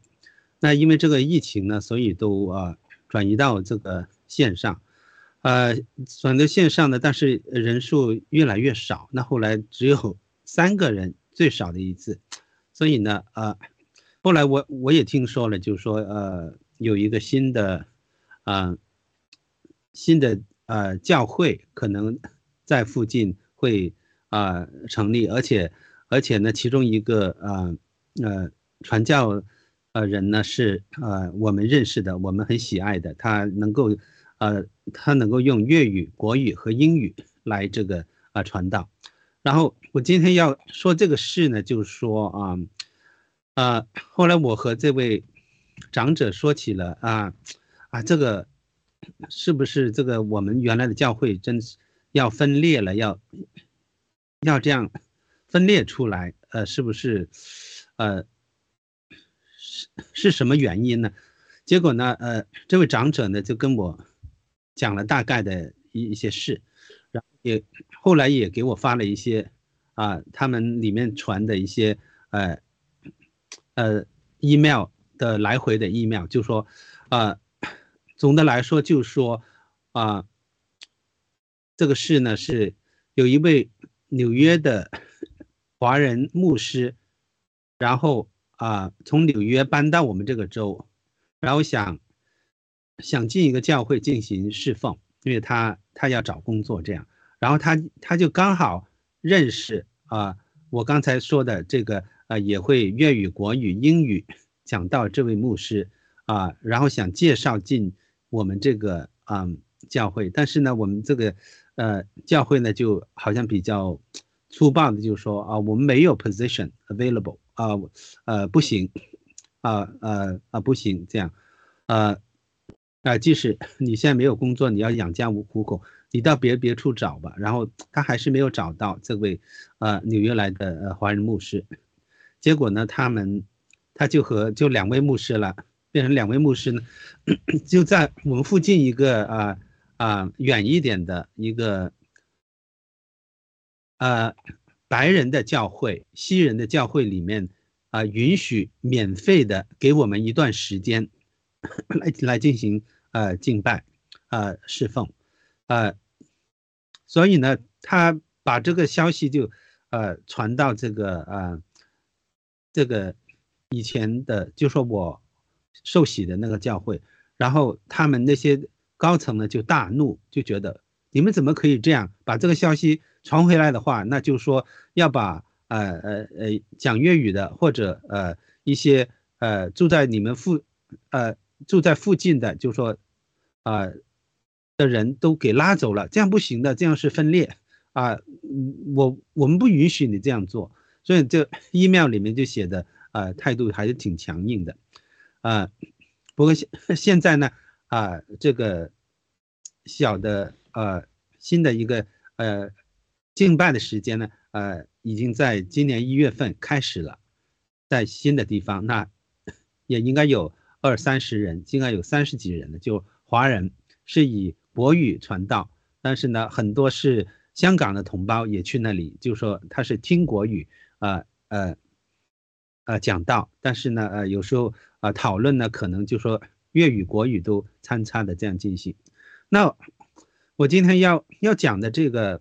那因为这个疫情呢，所以都啊转移到这个线上，呃，转到线上呢，但是人数越来越少。那后来只有三个人，最少的一次。所以呢，呃，后来我我也听说了，就是说，呃，有一个新的，啊，新的呃教会可能在附近会啊成立，而且而且呢，其中一个啊呃。传教，呃，人呢是呃我们认识的，我们很喜爱的，他能够，呃，他能够用粤语、国语和英语来这个啊传道。然后我今天要说这个事呢，就是说啊，啊，后来我和这位长者说起了啊，啊，这个是不是这个我们原来的教会真是要分裂了，要要这样分裂出来？呃，是不是？呃。是什么原因呢？结果呢？呃，这位长者呢就跟我讲了大概的一一些事，然后也后来也给我发了一些啊，他们里面传的一些呃呃 email 的来回的 email，就说啊，总的来说就说啊，这个事呢是有一位纽约的华人牧师，然后。啊，从纽约搬到我们这个州，然后想想进一个教会进行侍奉，因为他他要找工作这样，然后他他就刚好认识啊，我刚才说的这个呃，也会粤语、国语、英语讲到这位牧师啊，然后想介绍进我们这个嗯教会，但是呢，我们这个呃教会呢就好像比较粗暴的就说啊，我们没有 position available。啊，呃，不行，啊，呃，啊，不行，这样，呃，啊，即使你现在没有工作，你要养家糊口，你到别别处找吧。然后他还是没有找到这位，呃，纽约来的华人牧师。结果呢，他们他就和就两位牧师了，变成两位牧师呢，就在我们附近一个啊啊远一点的一个，呃。白人的教会、西人的教会里面，啊，允许免费的给我们一段时间，[coughs] 来来进行呃敬拜，呃侍奉，呃，所以呢，他把这个消息就呃传到这个呃这个以前的，就说我受洗的那个教会，然后他们那些高层呢就大怒，就觉得你们怎么可以这样把这个消息。传回来的话，那就说要把呃呃呃讲粤语的或者呃一些呃住在你们附呃住在附近的，就说啊的人都给拉走了，这样不行的，这样是分裂啊，我我们不允许你这样做，所以这 [laughs] email 里面就写的啊态度还是挺强硬的，啊，不过现现在呢啊这个小的呃新的一个呃敬拜的时间呢呃已经在今年一月份开始了，在新的地方那 [laughs] 也应该有二三十人，应该有三十几人的就华人是以国语传道，但是呢很多是。香港的同胞也去那里，就说他是听国语，呃呃呃讲道，但是呢，呃有时候啊讨论呢，可能就说粤语、国语都参差的这样进行。那我今天要要讲的这个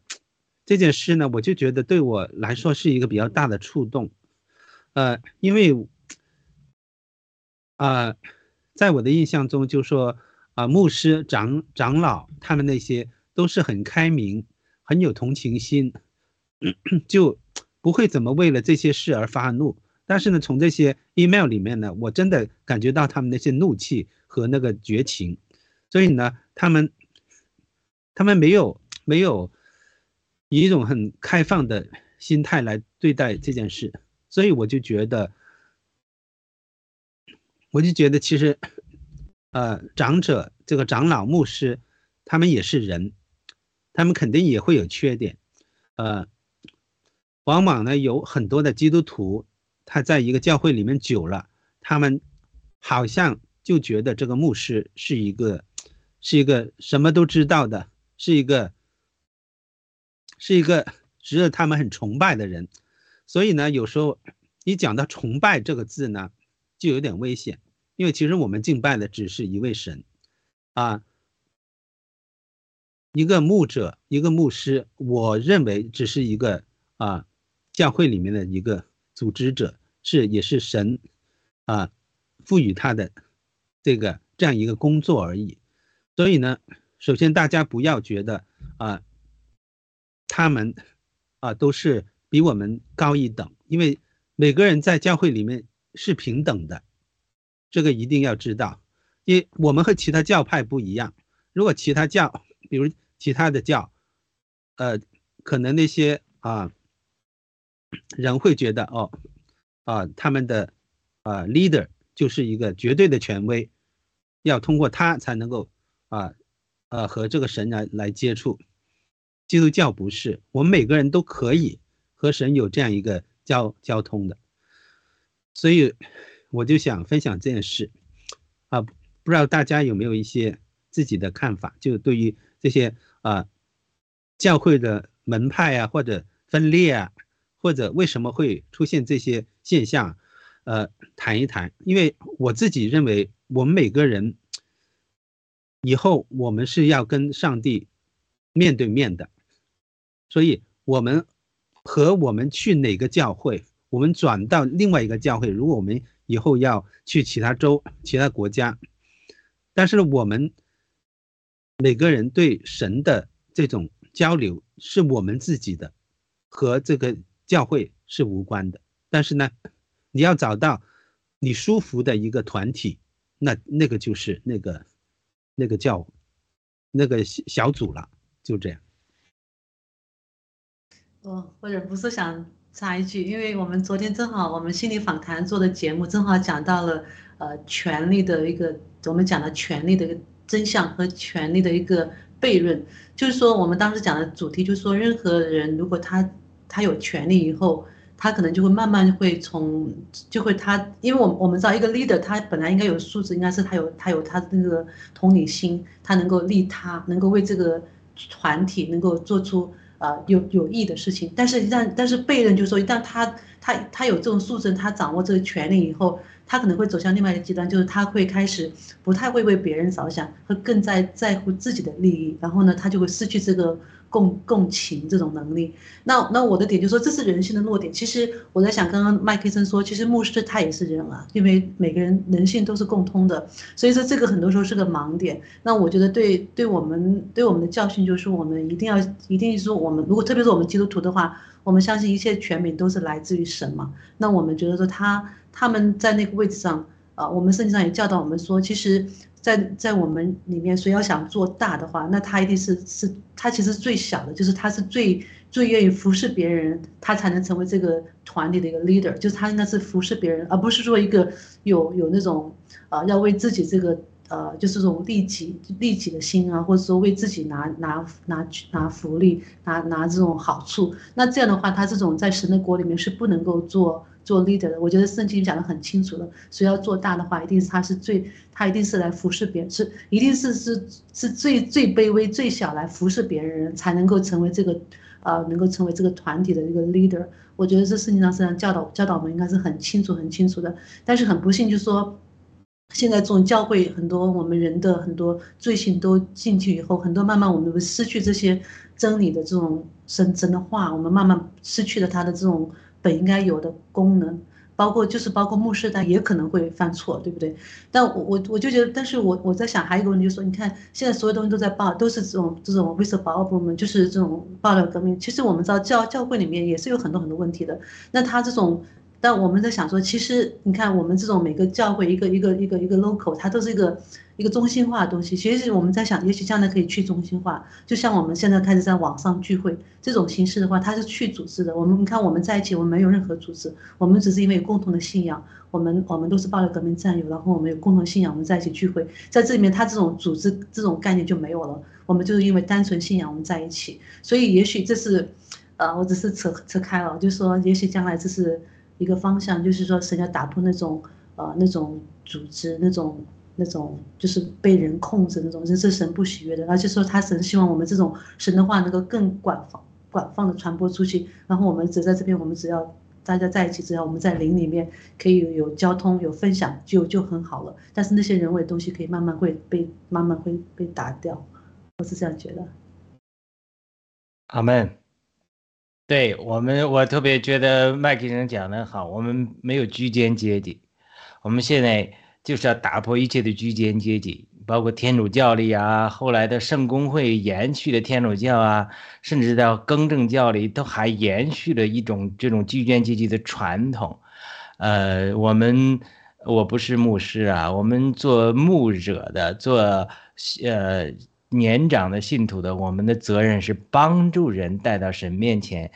这件事呢，我就觉得对我来说是一个比较大的触动，呃，因为啊，在我的印象中，就说啊牧师、长长老他们那些都是很开明。很有同情心，[clears throat] 就不会怎么为了这些事而发怒。但是呢，从这些 email 里面呢，我真的感觉到他们那些怒气和那个绝情。所以呢，他们他们没有没有以一种很开放的心态来对待这件事。所以我就觉得，我就觉得其实，呃，长者这个长老牧师，他们也是人。他们肯定也会有缺点，呃，往往呢有很多的基督徒，他在一个教会里面久了，他们好像就觉得这个牧师是一个，是一个什么都知道的，是一个，是一个值得他们很崇拜的人，所以呢，有时候一讲到崇拜这个字呢，就有点危险，因为其实我们敬拜的只是一位神，啊。一个牧者，一个牧师，我认为只是一个啊，教会里面的一个组织者，是也是神啊赋予他的这个这样一个工作而已。所以呢，首先大家不要觉得啊，他们啊都是比我们高一等，因为每个人在教会里面是平等的，这个一定要知道。因为我们和其他教派不一样，如果其他教。比如其他的教，呃，可能那些啊人会觉得哦，啊他们的啊 leader 就是一个绝对的权威，要通过他才能够啊呃和这个神来来接触。基督教不是，我们每个人都可以和神有这样一个交交通的。所以我就想分享这件事啊，不知道大家有没有一些自己的看法，就对于。这些啊，教会的门派啊，或者分裂啊，或者为什么会出现这些现象，呃，谈一谈。因为我自己认为，我们每个人以后我们是要跟上帝面对面的，所以我们和我们去哪个教会，我们转到另外一个教会，如果我们以后要去其他州、其他国家，但是我们。每个人对神的这种交流是我们自己的，和这个教会是无关的。但是呢，你要找到你舒服的一个团体，那那个就是那个那个叫那个小组了，就这样。我我忍不住想插一句，因为我们昨天正好我们心理访谈做的节目正好讲到了呃权力的一个，我们讲了权力的一个。真相和权利的一个悖论，就是说，我们当时讲的主题就是说，任何人如果他他有权利以后，他可能就会慢慢会从就会他，因为我我们知道一个 leader，他本来应该有素质，应该是他有他有他那个同理心，他能够利他，能够为这个团体能够做出啊有有益的事情。但是一旦但是悖论就是说，一旦他他他有这种素质，他掌握这个权利以后。他可能会走向另外一个极端，就是他会开始不太会为别人着想，会更在在乎自己的利益，然后呢，他就会失去这个共共情这种能力。那那我的点就是说，这是人性的弱点。其实我在想，刚刚麦克森说，其实牧师他也是人啊，因为每个人人性都是共通的，所以说这个很多时候是个盲点。那我觉得对对我们对我们的教训就是，我们一定要一定是说，我们如果特别是我们基督徒的话，我们相信一切权柄都是来自于神嘛。那我们觉得说他。他们在那个位置上，啊，我们圣经上也教导我们说，其实在在我们里面，谁要想做大的话，那他一定是是他其实最小的，就是他是最最愿意服侍别人，他才能成为这个团体的一个 leader，就是他应该是服侍别人，而不是说一个有有那种啊要为自己这个呃就是这种利己利己的心啊，或者说为自己拿拿拿拿福利拿拿这种好处，那这样的话，他这种在神的国里面是不能够做。做 leader 的，我觉得圣经讲的很清楚了。所以要做大的话，一定是他是最，他一定是来服侍别人，是一定是是是最最卑微、最小来服侍别人，才能够成为这个，呃，能够成为这个团体的一个 leader。我觉得这圣经上是教导教导我们应该是很清楚、很清楚的。但是很不幸，就是说，现在这种教会很多我们人的很多罪行都进去以后，很多慢慢我们会失去这些真理的这种神神的话，我们慢慢失去了他的这种。本应该有的功能，包括就是包括牧师，但也可能会犯错，对不对？但我我我就觉得，但是我我在想，还有一个问题就是说，你看现在所有东西都在报，都是这种这种 whistleblower 就是这种爆料革命。其实我们知道教教会里面也是有很多很多问题的。那他这种，但我们在想说，其实你看我们这种每个教会一个一个一个一个 local，它都是一个。一个中心化的东西，其实我们在想，也许将来可以去中心化。就像我们现在开始在网上聚会这种形式的话，它是去组织的。我们你看我们在一起，我们没有任何组织，我们只是因为有共同的信仰，我们我们都是抱着革命战友，然后我们有共同信仰，我们在一起聚会，在这里面，它这种组织这种概念就没有了。我们就是因为单纯信仰，我们在一起。所以也许这是，呃，我只是扯扯开了，就是说，也许将来这是一个方向，就是说，神要打破那种呃那种组织那种。那种就是被人控制那种，这是神不喜悦的。而且说他神希望我们这种神的话能够更广泛、广泛的传播出去。然后我们只在这边，我们只要大家在一起，只要我们在灵里面可以有交通、有分享，就就很好了。但是那些人为的东西可以慢慢会被慢慢会被打掉，我是这样觉得。阿门。对我们，我特别觉得麦克生讲的好。我们没有居间阶级，我们现在。就是要打破一切的居间阶级，包括天主教里啊，后来的圣公会延续的天主教啊，甚至到更正教里都还延续了一种这种居间阶级的传统。呃，我们我不是牧师啊，我们做牧者的，做呃年长的信徒的，我们的责任是帮助人带到神面前，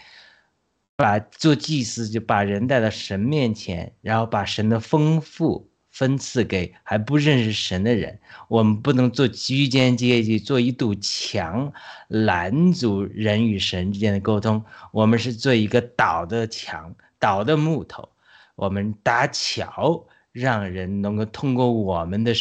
把做祭司就把人带到神面前，然后把神的丰富。分赐给还不认识神的人，我们不能做居间阶级，做一堵墙拦阻人与神之间的沟通。我们是做一个岛的墙，岛的木头，我们搭桥，让人能够通过我们的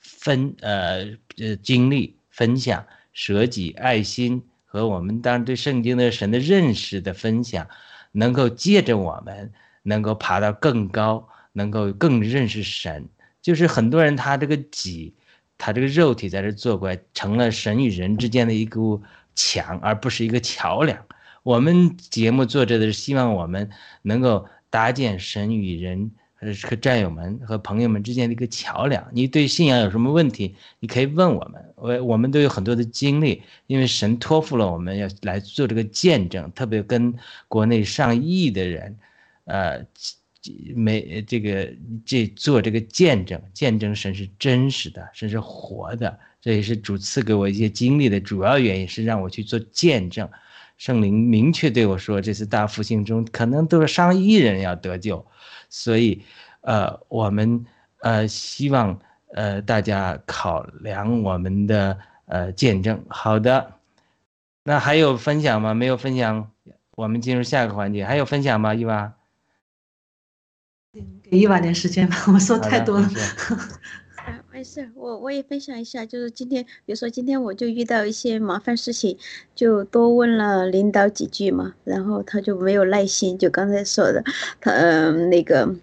分呃呃经历分享、舍己爱心和我们当对圣经的神的认识的分享，能够借着我们能够爬到更高。能够更认识神，就是很多人他这个己，他这个肉体在这做怪，成了神与人之间的一股墙，而不是一个桥梁。我们节目做着的是希望我们能够搭建神与人和战友们和朋友们之间的一个桥梁。你对信仰有什么问题，你可以问我们，我我们都有很多的经历，因为神托付了我们要来做这个见证，特别跟国内上亿的人，呃。没这个这做这个见证，见证神是真实的，神是活的，这也是主赐给我一些经历的主要原因，是让我去做见证。圣灵明确对我说，这次大复兴中可能都是上亿人要得救，所以，呃，我们呃希望呃大家考量我们的呃见证。好的，那还有分享吗？没有分享，我们进入下一个环节。还有分享吗？伊娃？给伊娃点时间吧，我说太多了。没事，我我也分享一下，就是今天，比如说今天我就遇到一些麻烦事情，就多问了领导几句嘛，然后他就没有耐心，就刚才说的，他嗯那个。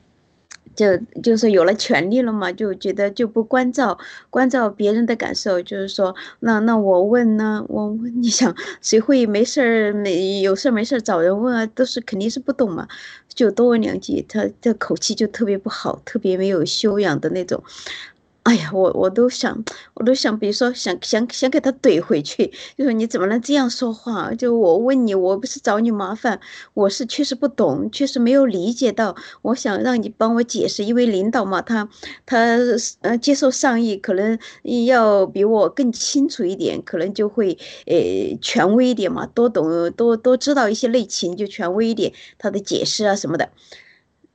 就就是有了权利了嘛，就觉得就不关照关照别人的感受，就是说，那那我问呢，我问你想谁会没事儿没有事儿没事儿找人问啊，都是肯定是不懂嘛，就多问两句，他这口气就特别不好，特别没有修养的那种。哎呀，我我都想，我都想，比如说想想想给他怼回去，就说你怎么能这样说话？就我问你，我不是找你麻烦，我是确实不懂，确实没有理解到。我想让你帮我解释，因为领导嘛，他他呃接受上意，可能要比我更清楚一点，可能就会呃权威一点嘛，多懂多多知道一些内情，就权威一点，他的解释啊什么的。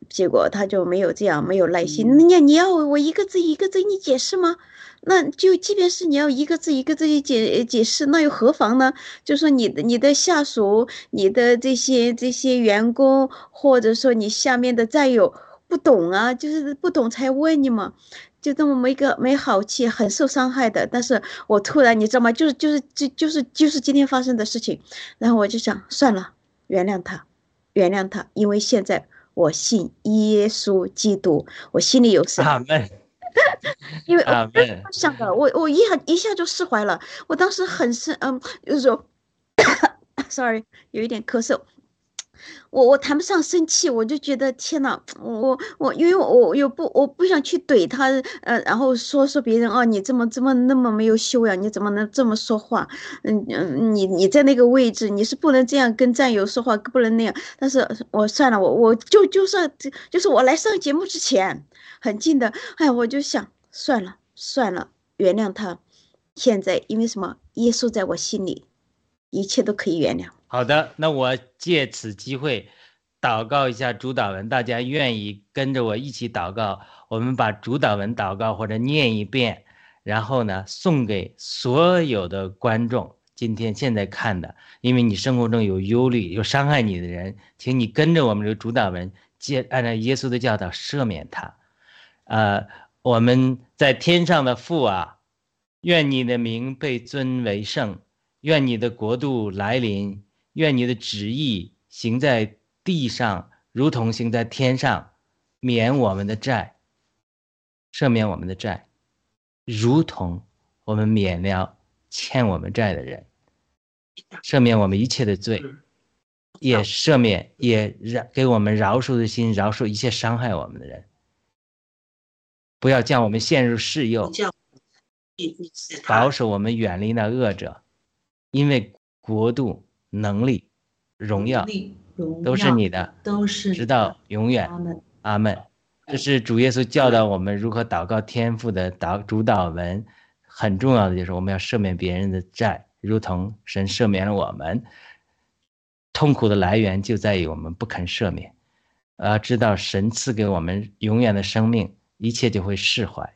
结果他就没有这样，没有耐心。那你你要我一个字一个字你解释吗？那就即便是你要一个字一个字去解解释，那又何妨呢？就说你的你的下属、你的这些这些员工，或者说你下面的战友不懂啊，就是不懂才问你嘛，就这么没个没好气，很受伤害的。但是我突然你知道吗？就是就是就就是就是今天发生的事情，然后我就想算了，原谅他，原谅他，因为现在。我信耶稣基督，我心里有神。阿门。[laughs] 因为我想的，我我一下一下就释怀了。我当时很深，嗯，就是说，sorry，有一点咳嗽。我我谈不上生气，我就觉得天呐，我我因为我又不我不想去怼他，呃，然后说说别人哦，你怎么怎么那么没有修养，你怎么能这么说话？嗯嗯，你你在那个位置，你是不能这样跟战友说话，不能那样。但是我算了，我我就就算就是我来上节目之前很近的，哎，我就想算了算了，原谅他。现在因为什么？耶稣在我心里，一切都可以原谅。好的，那我借此机会祷告一下主导文，大家愿意跟着我一起祷告？我们把主导文祷告或者念一遍，然后呢送给所有的观众。今天现在看的，因为你生活中有忧虑、有伤害你的人，请你跟着我们这个主导文，接按照耶稣的教导赦免他。呃，我们在天上的父啊，愿你的名被尊为圣，愿你的国度来临。愿你的旨意行在地上，如同行在天上，免我们的债，赦免我们的债，如同我们免了欠我们债的人，赦免我们一切的罪，也赦免也饶给我们饶恕的心，饶恕一切伤害我们的人，不要将我们陷入试诱，保守我们远离那恶者，因为国度。能力、荣耀都是你的，都是直到永远。阿门。这是主耶稣教导我们如何祷告天父的导主导文，很重要的就是我们要赦免别人的债，如同神赦免了我们。痛苦的来源就在于我们不肯赦免，呃，知道神赐给我们永远的生命，一切就会释怀，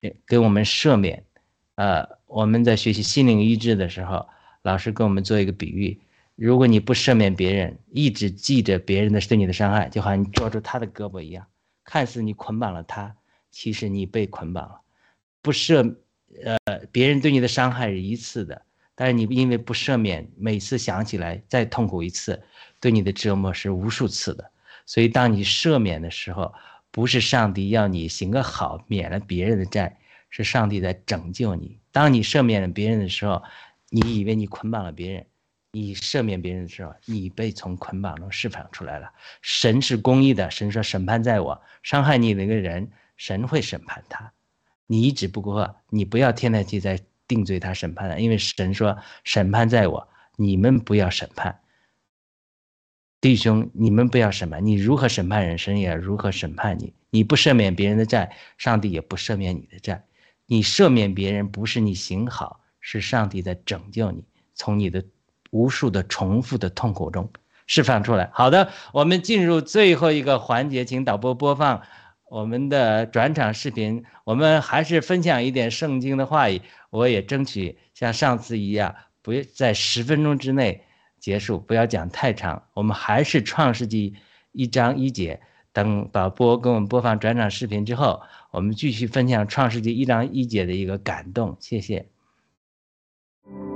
给给我们赦免。呃，我们在学习心灵医治的时候。老师跟我们做一个比喻：如果你不赦免别人，一直记着别人的对你的伤害，就好像你抓住他的胳膊一样，看似你捆绑了他，其实你被捆绑了。不赦，呃，别人对你的伤害是一次的，但是你因为不赦免，每次想起来再痛苦一次，对你的折磨是无数次的。所以，当你赦免的时候，不是上帝要你行个好，免了别人的债，是上帝在拯救你。当你赦免了别人的时候。你以为你捆绑了别人，你赦免别人的时候，你被从捆绑中释放出来了。神是公义的，神说审判在我，伤害你那个人，神会审判他。你只不过你不要天天去在定罪他审判了，因为神说审判在我，你们不要审判。弟兄，你们不要审判，你如何审判人，神也如何审判你。你不赦免别人的债，上帝也不赦免你的债。你赦免别人不是你行好。是上帝在拯救你，从你的无数的重复的痛苦中释放出来。好的，我们进入最后一个环节，请导播播放我们的转场视频。我们还是分享一点圣经的话语，我也争取像上次一样，不在十分钟之内结束，不要讲太长。我们还是创世纪一章一节。等导播给我们播放转场视频之后，我们继续分享创世纪一章一节的一个感动。谢谢。thank you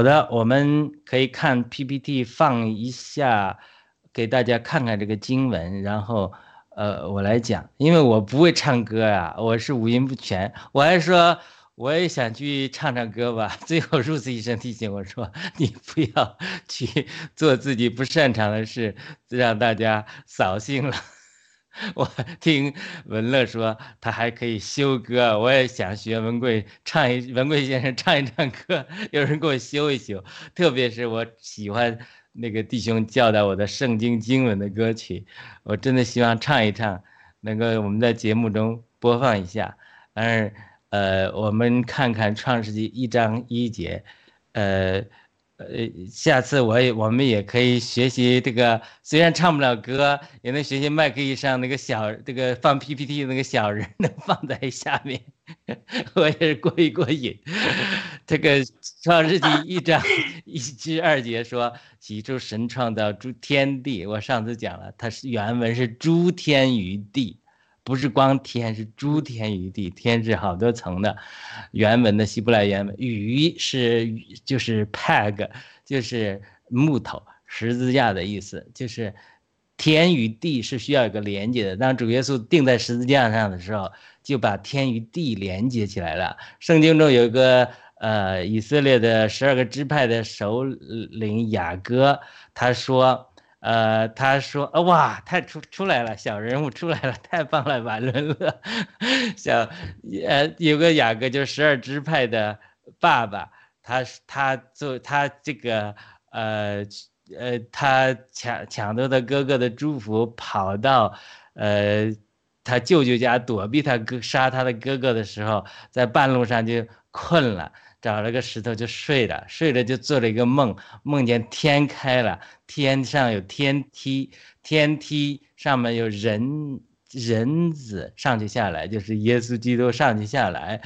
好的，我们可以看 PPT 放一下，给大家看看这个经文，然后呃我来讲，因为我不会唱歌啊，我是五音不全，我还说。我也想去唱唱歌吧。[laughs] 最后，Rose 医生提醒我说：“你不要去做自己不擅长的事，让大家扫兴了。” [laughs] 我听文乐说他还可以修歌，我也想学文贵唱一文贵先生唱一唱歌，[laughs] 有人给我修一修。特别是我喜欢那个弟兄教导我的圣经经文的歌曲，我真的希望唱一唱，能够我们在节目中播放一下。但是。呃，我们看看《创世纪》一章一节，呃，呃，下次我也我们也可以学习这个，虽然唱不了歌，也能学习麦克以上那个小这个放 PPT 那个小人能 [laughs] 放在下面，我也是过一过瘾。这个《创世纪》一章一至二节说，起初神创造诸天地，我上次讲了，它是原文是诸天与地。不是光天，是诸天于地，天是好多层的。原文的希伯来原文，鱼是就是 peg，就是木头十字架的意思，就是天与地是需要一个连接的。当主耶稣钉在十字架上的时候，就把天与地连接起来了。圣经中有一个呃以色列的十二个支派的首领雅各，他说。呃，他说，呃哇，太出出来了，小人物出来了，太棒了，瓦伦，[laughs] 小，呃，有个雅各，就十二支派的爸爸，他他做他这个，呃，呃，他抢抢夺的哥哥的祝福，跑到，呃，他舅舅家躲避他哥杀他的哥哥的时候，在半路上就困了。找了个石头就睡了，睡了就做了一个梦，梦见天开了，天上有天梯，天梯上面有人人子上去下来，就是耶稣基督上去下来，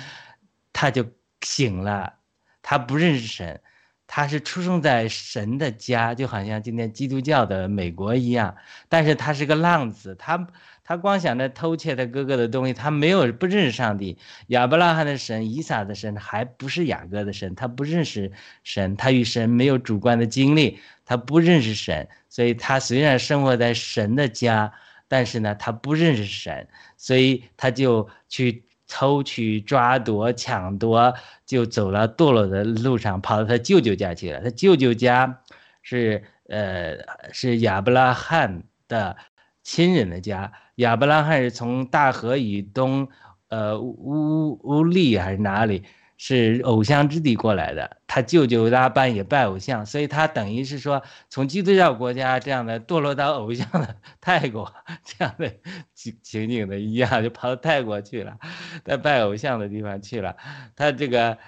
他就醒了，他不认识神，他是出生在神的家，就好像今天基督教的美国一样，但是他是个浪子，他。他光想着偷窃他哥哥的东西，他没有不认识上帝。亚伯拉罕的神、以撒的神，还不是雅各的神，他不认识神，他与神没有主观的经历，他不认识神，所以他虽然生活在神的家，但是呢，他不认识神，所以他就去偷取、抓夺、抢夺，就走了堕落的路上，跑到他舅舅家去了。他舅舅家是呃是亚伯拉罕的亲人的家。亚伯拉罕是从大河以东，呃乌乌利还是哪里，是偶像之地过来的。他舅舅拉班也拜偶像，所以他等于是说从基督教国家这样的堕落到偶像的 [laughs] 泰国这样的情情景的一样，就跑到泰国去了，在拜偶像的地方去了。他这个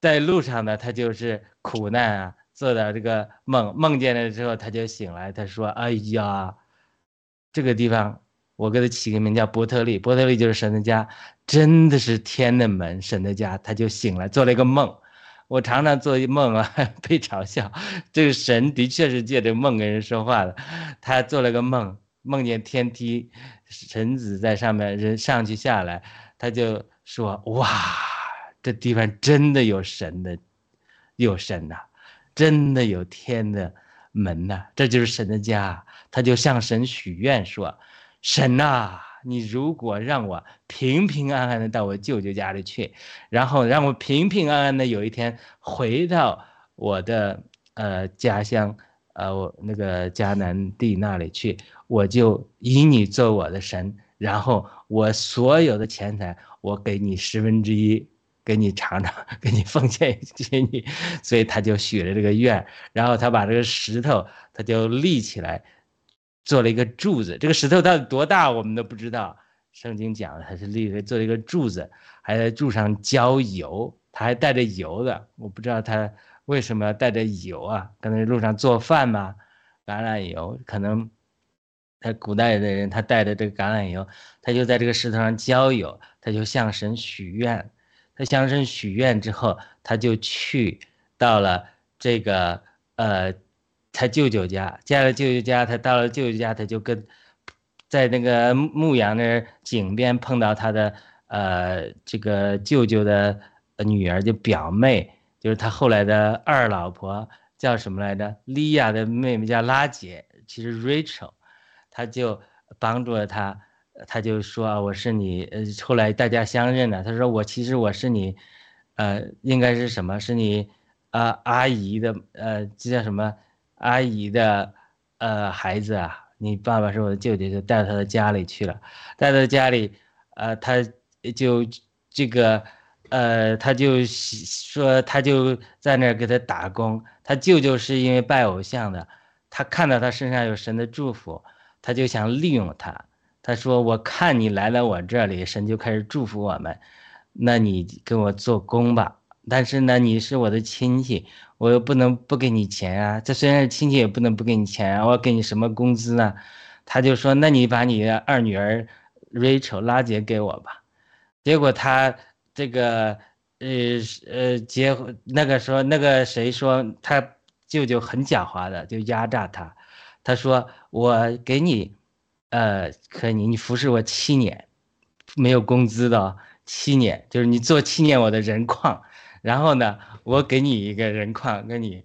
在路上呢，他就是苦难啊，做的这个梦，梦见了之后他就醒来，他说：“哎呀，这个地方。”我给他起个名叫伯特利，伯特利就是神的家，真的是天的门，神的家。他就醒来，做了一个梦。我常常做一梦啊，[laughs] 被嘲笑。这个神的确是借着梦跟人说话的。他做了个梦，梦见天梯，神子在上面，人上去下来，他就说：“哇，这地方真的有神的，有神呐，真的有天的门呐，这就是神的家。”他就向神许愿说。神呐，你如果让我平平安安的到我舅舅家里去，然后让我平平安安的有一天回到我的呃家乡，呃我那个迦南地那里去，我就以你做我的神，然后我所有的钱财我给你十分之一，给你尝尝，[laughs] 给你奉献给你，所以他就许了这个愿，然后他把这个石头他就立起来。做了一个柱子，这个石头到底多大我们都不知道。圣经讲他是立了做了一个柱子，还在柱上浇油，他还带着油的。我不知道他为什么要带着油啊？可能路上做饭嘛，橄榄油。可能他古代的人他带着这个橄榄油，他就在这个石头上浇油，他就向神许愿。他向神许愿之后，他就去到了这个呃。他舅舅家，家了舅舅家，他到了舅舅家，他就跟在那个牧羊那井边碰到他的呃这个舅舅的女儿，就表妹，就是他后来的二老婆叫什么来着？利亚的妹妹叫拉姐，其实 Rachel，他就帮助了他，他就说我是你，呃，后来大家相认了。他说我其实我是你，呃，应该是什么？是你，啊阿姨的，呃，这叫什么？阿姨的，呃，孩子啊。你爸爸是我的舅舅，就带到他的家里去了，带到家里，呃，他就这个，呃，他就说他就在那儿给他打工。他舅舅是因为拜偶像的，他看到他身上有神的祝福，他就想利用他。他说：“我看你来了我这里，神就开始祝福我们，那你给我做工吧。但是呢，你是我的亲戚。”我又不能不给你钱啊！这虽然是亲戚，也不能不给你钱啊！我给你什么工资呢？他就说：“那你把你的二女儿 Rachel 拉姐给我吧。”结果他这个呃呃结婚那个时候，那个谁说他舅舅很狡猾的，就压榨他。他说：“我给你，呃，可你你服侍我七年，没有工资的七年，就是你做七年我的人矿。”然后呢，我给你一个人矿，给你，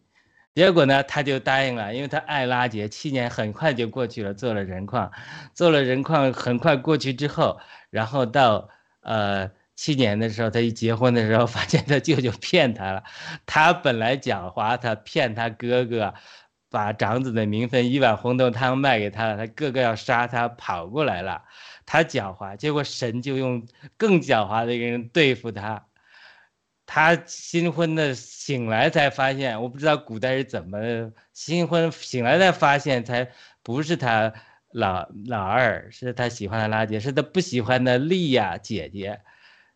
结果呢，他就答应了，因为他爱拉杰。七年很快就过去了，做了人矿，做了人矿，很快过去之后，然后到呃七年的时候，他一结婚的时候，发现他舅舅骗他了。他本来狡猾，他骗他哥哥，把长子的名分一碗红豆汤卖给他了，他哥哥要杀他，跑过来了。他狡猾，结果神就用更狡猾的一个人对付他。他新婚的醒来才发现，我不知道古代是怎么新婚醒来才发现，才不是他老老二，是他喜欢的拉姐，是他不喜欢的莉亚姐姐。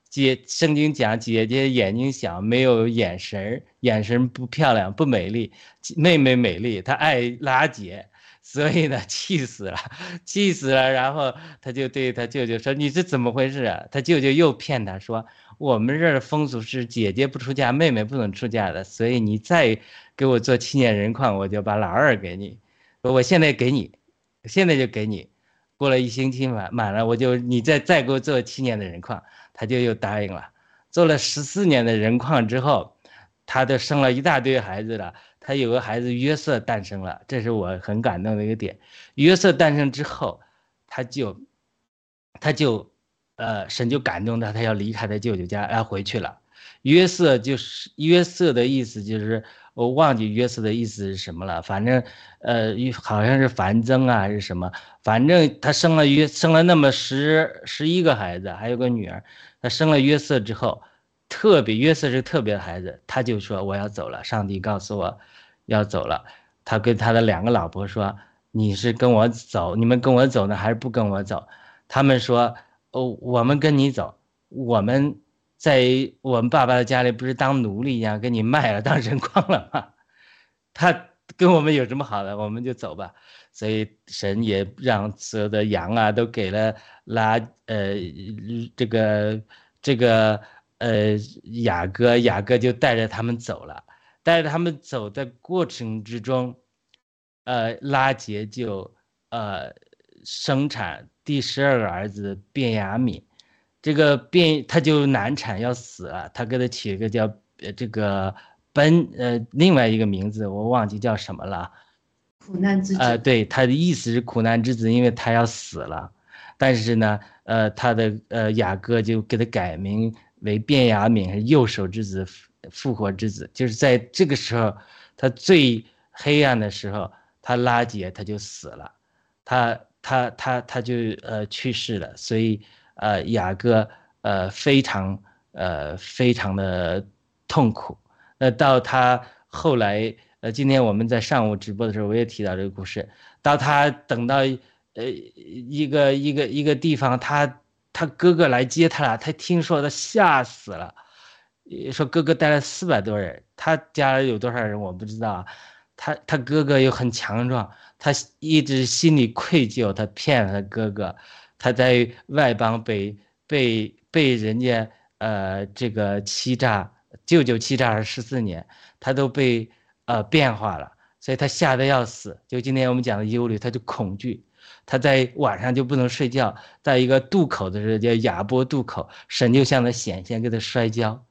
姐，圣经讲姐姐眼睛小，没有眼神眼神不漂亮不美丽，妹妹美丽，他爱拉姐。所以呢，气死了，[laughs] 气死了。然后他就对他舅舅说：“你是怎么回事啊？”他舅舅又骗他说：“我们这儿风俗是姐姐不出嫁，妹妹不能出嫁的。所以你再给我做七年人矿，我就把老二给你。我现在给你，现在就给你。过了一星期满满了，我就你再再给我做七年的人矿。”他就又答应了。做了十四年的人矿之后，他都生了一大堆孩子了。他有个孩子约瑟诞生了，这是我很感动的一个点。约瑟诞生之后，他就，他就，呃，神就感动他，他要离开他舅舅家，要回去了。约瑟就是约瑟的意思，就是我忘记约瑟的意思是什么了。反正，呃，好像是繁增啊，还是什么。反正他生了约生了那么十十一个孩子，还有个女儿。他生了约瑟之后，特别约瑟是特别的孩子，他就说我要走了。上帝告诉我。要走了，他跟他的两个老婆说：“你是跟我走，你们跟我走呢，还是不跟我走？”他们说：“我们跟你走。我们在我们爸爸的家里不是当奴隶一样，给你卖了当人矿了吗？他跟我们有什么好的？我们就走吧。所以神也让所有的羊啊都给了拉呃这个这个呃雅各，雅各就带着他们走了。”带着他们走的过程之中，呃，拉杰就呃生产第十二个儿子卞雅敏，这个卞他就难产要死了，他给他起一个叫呃这个奔呃另外一个名字我忘记叫什么了，苦难之子呃对他的意思是苦难之子，因为他要死了，但是呢呃他的呃雅各就给他改名为卞雅敏是右手之子。复活之子。就是在这个时候，他最黑暗的时候，他拉杰他就死了，他他他他就呃去世了，所以呃雅各呃非常呃非常的痛苦。那到他后来呃今天我们在上午直播的时候，我也提到这个故事。到他等到呃一个一个一个地方，他他哥哥来接他了，他听说他吓死了。说哥哥带了四百多人，他家里有多少人我不知道。他他哥哥又很强壮，他一直心里愧疚，他骗了他哥哥。他在外邦被被被人家呃这个欺诈，舅舅欺诈了十四年，他都被呃变化了，所以他吓得要死。就今天我们讲的忧虑，他就恐惧，他在晚上就不能睡觉，在一个渡口的时候叫雅波渡口，神就向他显现，给他摔跤。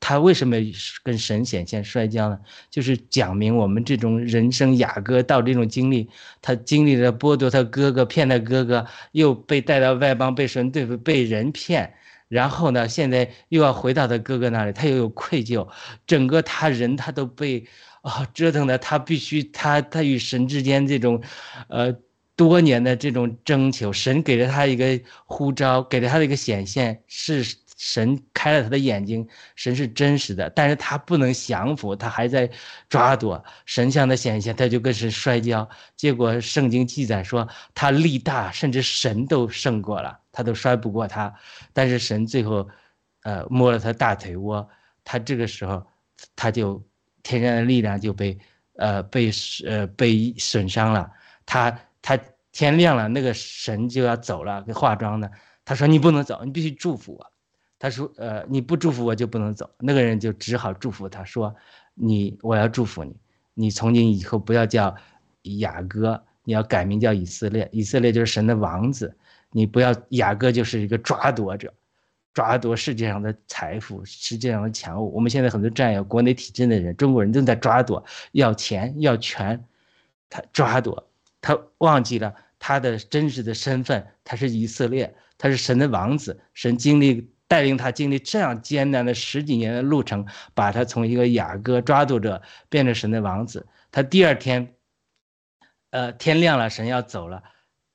他为什么跟神显现摔跤呢？就是讲明我们这种人生雅各到这种经历，他经历了剥夺他哥哥，骗他哥哥，又被带到外邦被神对付，被人骗，然后呢，现在又要回到他哥哥那里，他又有愧疚，整个他人他都被啊折腾的，他必须他他与神之间这种，呃。多年的这种征求，神给了他一个呼召，给了他的一个显现，是神开了他的眼睛，神是真实的，但是他不能降服，他还在抓躲神像的显现，他就跟神摔跤，结果圣经记载说他力大，甚至神都胜过了，他都摔不过他，但是神最后，呃，摸了他大腿窝，他这个时候他就天然的力量就被，呃，被呃被损伤了，他。他天亮了，那个神就要走了，给化妆的。他说：“你不能走，你必须祝福我。”他说：“呃，你不祝福我就不能走。”那个人就只好祝福他说：“你，我要祝福你，你从今以后不要叫雅各，你要改名叫以色列。以色列就是神的王子，你不要雅各就是一个抓夺者，抓夺世界上的财富，世界上的强物。我们现在很多占有国内体制的人，中国人正在抓夺，要钱要权，他抓夺。”他忘记了他的真实的身份，他是以色列，他是神的王子。神经历带领他经历这样艰难的十几年的路程，把他从一个雅各抓住者变成神的王子。他第二天，呃，天亮了，神要走了，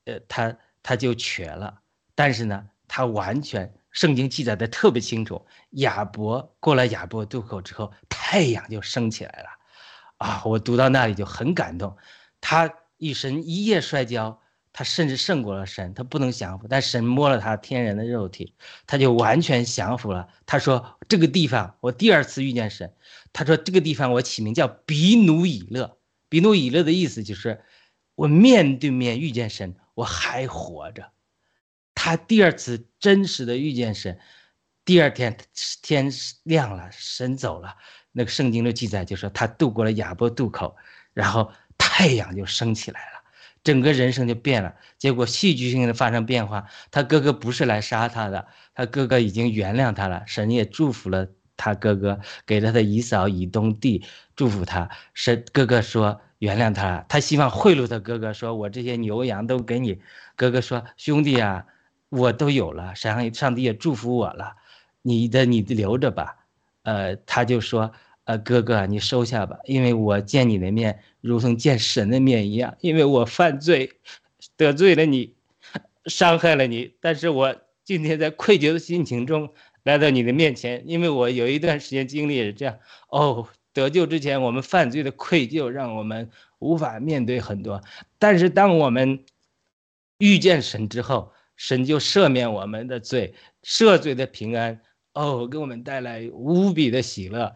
呃，他他就瘸了。但是呢，他完全圣经记载的特别清楚，亚伯过了亚伯渡口之后，太阳就升起来了。啊，我读到那里就很感动，他。一身一夜摔跤，他甚至胜过了神，他不能降服。但神摸了他天然的肉体，他就完全降服了。他说：“这个地方，我第二次遇见神。”他说：“这个地方我起名叫比努以勒。比努以勒的意思就是，我面对面遇见神，我还活着。”他第二次真实的遇见神，第二天天亮了，神走了。那个圣经的记载就说他渡过了亚伯渡口，然后。太阳就升起来了，整个人生就变了。结果戏剧性的发生变化，他哥哥不是来杀他的，他哥哥已经原谅他了。神也祝福了他哥哥，给了他姨嫂以东地，祝福他。神哥哥说原谅他了，他希望贿赂他哥哥，说我这些牛羊都给你。哥哥说兄弟啊，我都有了，上上帝也祝福我了，你的你留着吧。呃，他就说。呃，哥哥，你收下吧，因为我见你的面如同见神的面一样，因为我犯罪，得罪了你，伤害了你，但是我今天在愧疚的心情中来到你的面前，因为我有一段时间经历也是这样。哦，得救之前我们犯罪的愧疚让我们无法面对很多，但是当我们遇见神之后，神就赦免我们的罪，赦罪的平安，哦，给我们带来无比的喜乐。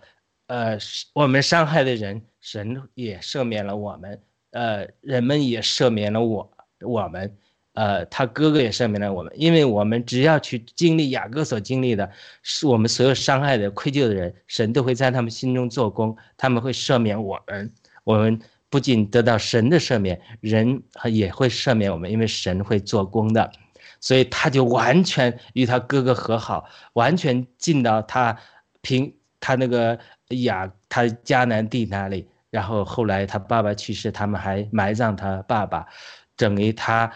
呃，我们伤害的人，神也赦免了我们，呃，人们也赦免了我，我们，呃，他哥哥也赦免了我们，因为我们只要去经历雅各所经历的，是我们所有伤害的、愧疚的人，神都会在他们心中做工，他们会赦免我们，我们不仅得到神的赦免，人也会赦免我们，因为神会做工的，所以他就完全与他哥哥和好，完全进到他平他那个。亚他迦南地那里，然后后来他爸爸去世，他们还埋葬他爸爸。等于他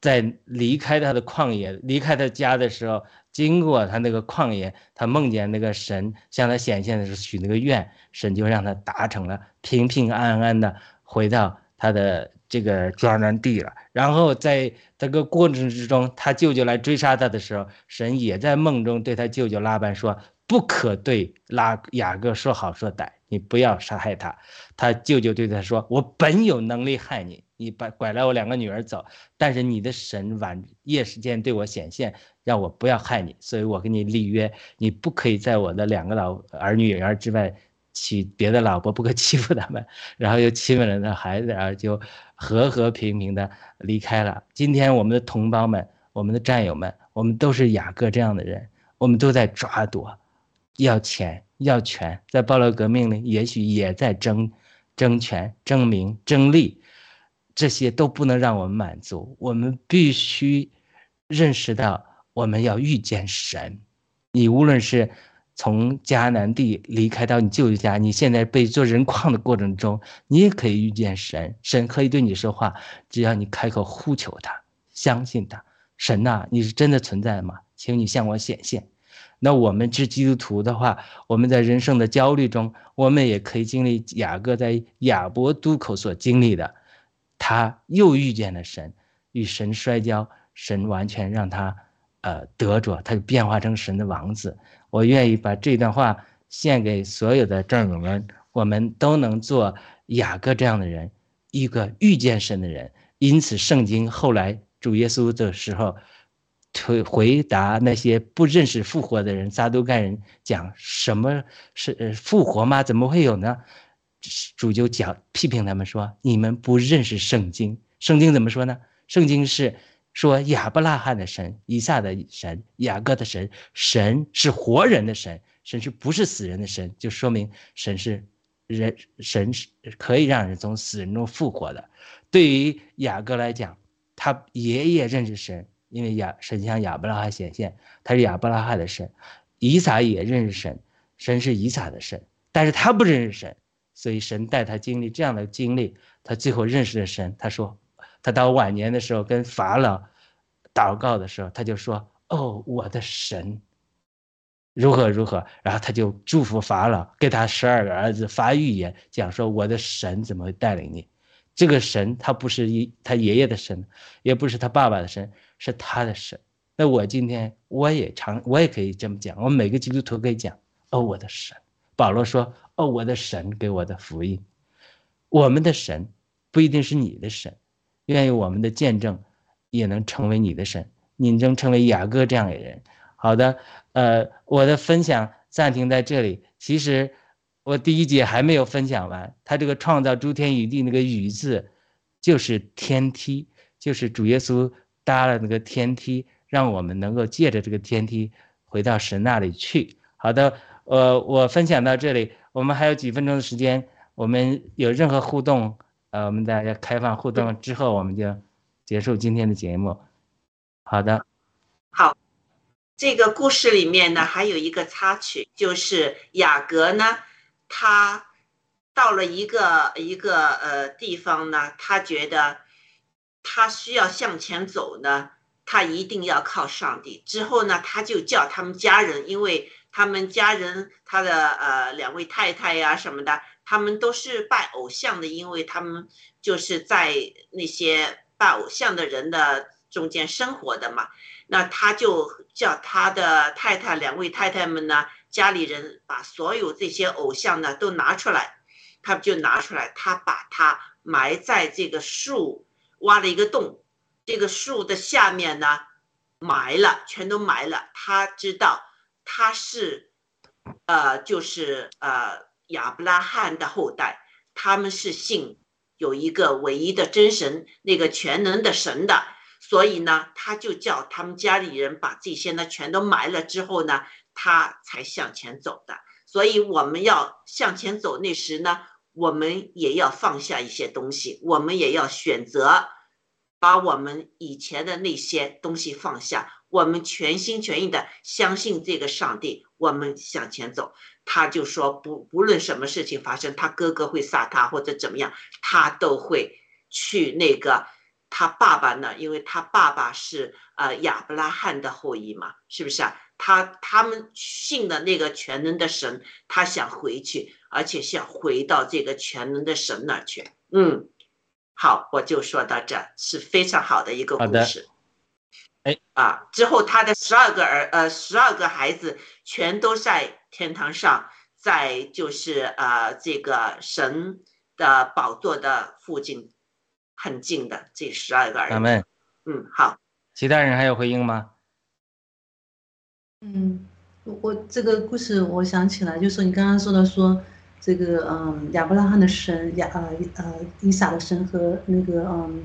在离开他的旷野、离开他家的时候，经过他那个旷野，他梦见那个神向他显现的时候许那个愿，神就让他达成了，平平安安的回到他的这个迦南地了。然后在这个过程之中，他舅舅来追杀他的时候，神也在梦中对他舅舅拉班说。不可对拉雅各说好说歹，你不要杀害他。他舅舅对他说：“我本有能力害你，你把拐来我两个女儿走，但是你的神晚夜时间对我显现，让我不要害你，所以我跟你立约，你不可以在我的两个老儿女儿之外娶别的老婆，不可欺负他们。”然后又亲吻了那孩子，然后就和和平平的离开了。今天我们的同胞们，我们的战友们，我们都是雅各这样的人，我们都在抓夺。要钱要权，在暴乱革命里，也许也在争，争权、争名、争利，这些都不能让我们满足。我们必须认识到，我们要遇见神。你无论是从迦南地离开到你舅舅家，你现在被做人矿的过程中，你也可以遇见神，神可以对你说话，只要你开口呼求他，相信他。神呐，你是真的存在吗？请你向我显现。那我们是基督徒的话，我们在人生的焦虑中，我们也可以经历雅各在亚伯渡口所经历的，他又遇见了神，与神摔跤，神完全让他，呃，得着，他就变化成神的王子。我愿意把这段话献给所有的战友们，我们都能做雅各这样的人，一个遇见神的人。因此，圣经后来主耶稣的时候。回回答那些不认识复活的人，撒都该人讲什么是复活吗？怎么会有呢？主就讲批评他们说：你们不认识圣经。圣经怎么说呢？圣经是说亚伯拉罕的神、以撒的神、雅各的神，神是活人的神，神是不是死人的神？就说明神是人，神是可以让人从死人中复活的。对于雅各来讲，他爷爷认识神。因为亚神像亚伯拉罕显现，他是亚伯拉罕的神，以撒也认识神，神是以撒的神，但是他不认识神，所以神带他经历这样的经历，他最后认识了神。他说，他到晚年的时候跟法老祷告的时候，他就说：“哦，我的神，如何如何。”然后他就祝福法老，给他十二个儿子发预言，讲说：“我的神怎么会带领你？这个神他不是一他爷爷的神，也不是他爸爸的神。”是他的神，那我今天我也常我也可以这么讲，我每个基督徒可以讲哦，我的神。保罗说哦，我的神给我的福音，我们的神不一定是你的神，愿意我们的见证也能成为你的神，你能成为雅各这样的人。好的，呃，我的分享暂停在这里。其实我第一节还没有分享完，他这个创造诸天与地那个宇字，就是天梯，就是主耶稣。搭了那个天梯，让我们能够借着这个天梯回到神那里去。好的，呃，我分享到这里，我们还有几分钟的时间，我们有任何互动，呃，我们大家开放互动之后，我们就结束今天的节目。好的，好，这个故事里面呢，还有一个插曲，就是雅各呢，他到了一个一个呃地方呢，他觉得。他需要向前走呢，他一定要靠上帝。之后呢，他就叫他们家人，因为他们家人他的呃两位太太呀什么的，他们都是拜偶像的，因为他们就是在那些拜偶像的人的中间生活的嘛。那他就叫他的太太两位太太们呢，家里人把所有这些偶像呢都拿出来，他就拿出来，他把它埋在这个树。挖了一个洞，这个树的下面呢，埋了，全都埋了。他知道他是，呃，就是呃亚伯拉罕的后代，他们是信有一个唯一的真神，那个全能的神的。所以呢，他就叫他们家里人把这些呢全都埋了之后呢，他才向前走的。所以我们要向前走，那时呢，我们也要放下一些东西，我们也要选择。把我们以前的那些东西放下，我们全心全意的相信这个上帝，我们向前走。他就说不，不论什么事情发生，他哥哥会杀他或者怎么样，他都会去那个他爸爸呢，因为他爸爸是呃亚伯拉罕的后裔嘛，是不是啊？他他们信的那个全能的神，他想回去，而且想回到这个全能的神那儿去。嗯。好，我就说到这，是非常好的一个故事。哎啊，之后他的十二个儿呃十二个孩子全都在天堂上，在就是呃这个神的宝座的附近，很近的这十二个儿子。嗯，好。其他人还有回应吗？嗯，我这个故事我想起来，就是你刚刚说的说。这个嗯，亚伯拉罕的神亚呃呃以撒的神和那个嗯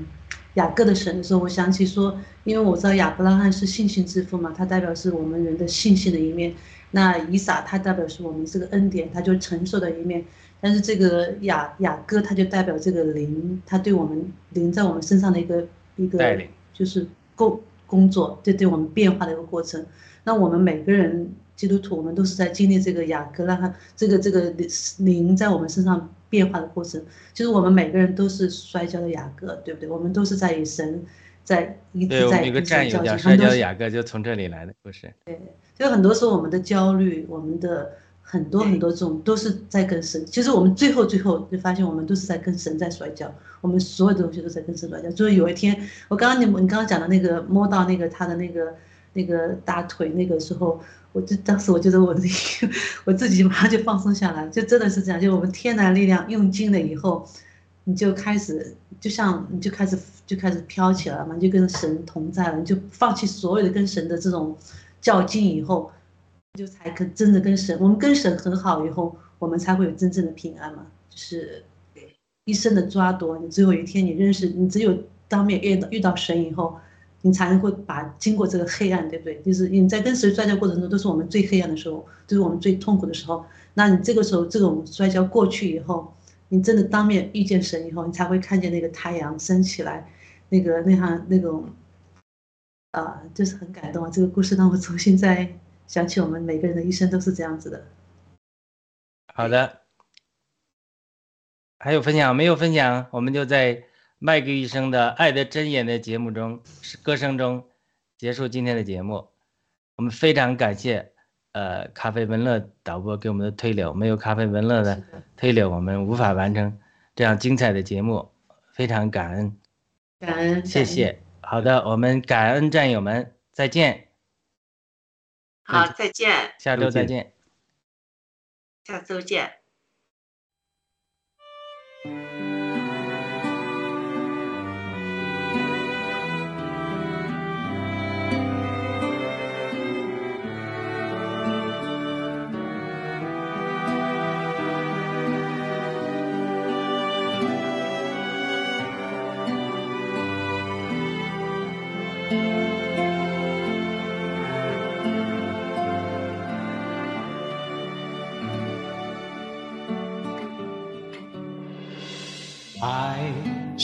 雅各的神的时候，我想起说，因为我知道亚伯拉罕是信心之父嘛，他代表是我们人的信心的一面。那以撒他代表是我们这个恩典，他就承受的一面。但是这个雅雅各他就代表这个灵，他对我们灵在我们身上的一个一个就是工工作，这对我们变化的一个过程。那我们每个人。基督徒，我们都是在经历这个雅各，让他这个这个灵在我们身上变化的过程。就是我们每个人都是摔跤的雅各，对不对？我们都是在与神在一直在一个战友叫，摔跤的雅各，就从这里来的故事。对，就很多时候我们的焦虑，我们的很多很多这种都是在跟神。其实我们最后最后就发现，我们都是在跟神在摔跤，我们所有的东西都在跟神摔跤。就是有一天，我刚刚你你刚刚讲的那个摸到那个他的那个那个大腿那个时候，我就当时我觉得我自己我自己马上就放松下来，就真的是这样，就我们天然力量用尽了以后。你就开始，就像你就开始就开始飘起来了嘛，你就跟神同在了，你就放弃所有的跟神的这种较劲以后，就才可真的跟神，我们跟神和好以后，我们才会有真正的平安嘛。就是一生的抓夺，你只有一天你认识，你只有当面遇到遇到神以后，你才能够把经过这个黑暗，对不对？就是你在跟神摔跤过程中，都是我们最黑暗的时候，就是我们最痛苦的时候。那你这个时候这种摔跤过去以后，你真的当面遇见神以后，你才会看见那个太阳升起来，那个那样那种，啊、就是很感动啊！这个故事让我重新再想起我们每个人的一生都是这样子的。好的，还有分享没有分享？我们就在麦克医生的《爱的箴言》的节目中，歌声中结束今天的节目。我们非常感谢呃咖啡文乐导播给我们的推流，没有咖啡文乐的推流，我们无法完成这样精彩的节目，非常感恩，感恩，谢谢。好的，我们感恩战友们，再见，好，再见，下周再见。下周见。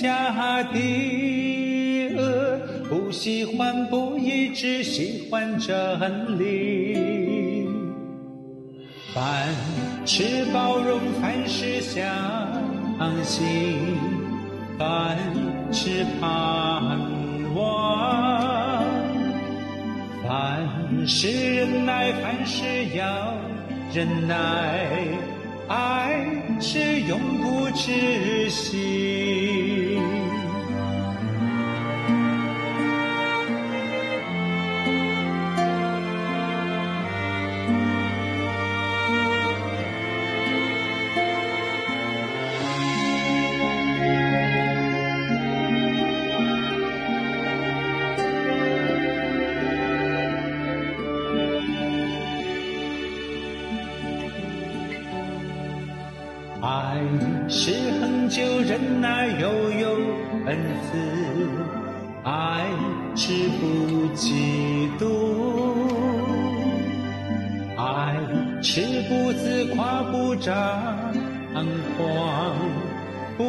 家的恶，不喜欢不义，只喜欢真理。凡事包容，凡事相信，凡事盼望。凡事忍耐，凡事要忍耐，爱是永不止息。不张狂，不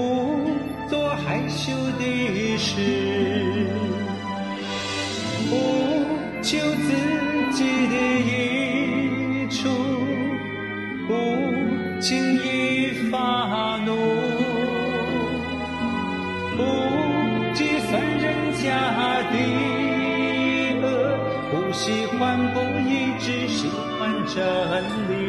做害羞的事，不求自己的益处。不轻易发怒，不计算人家的恶，不喜欢不义，只喜欢真理。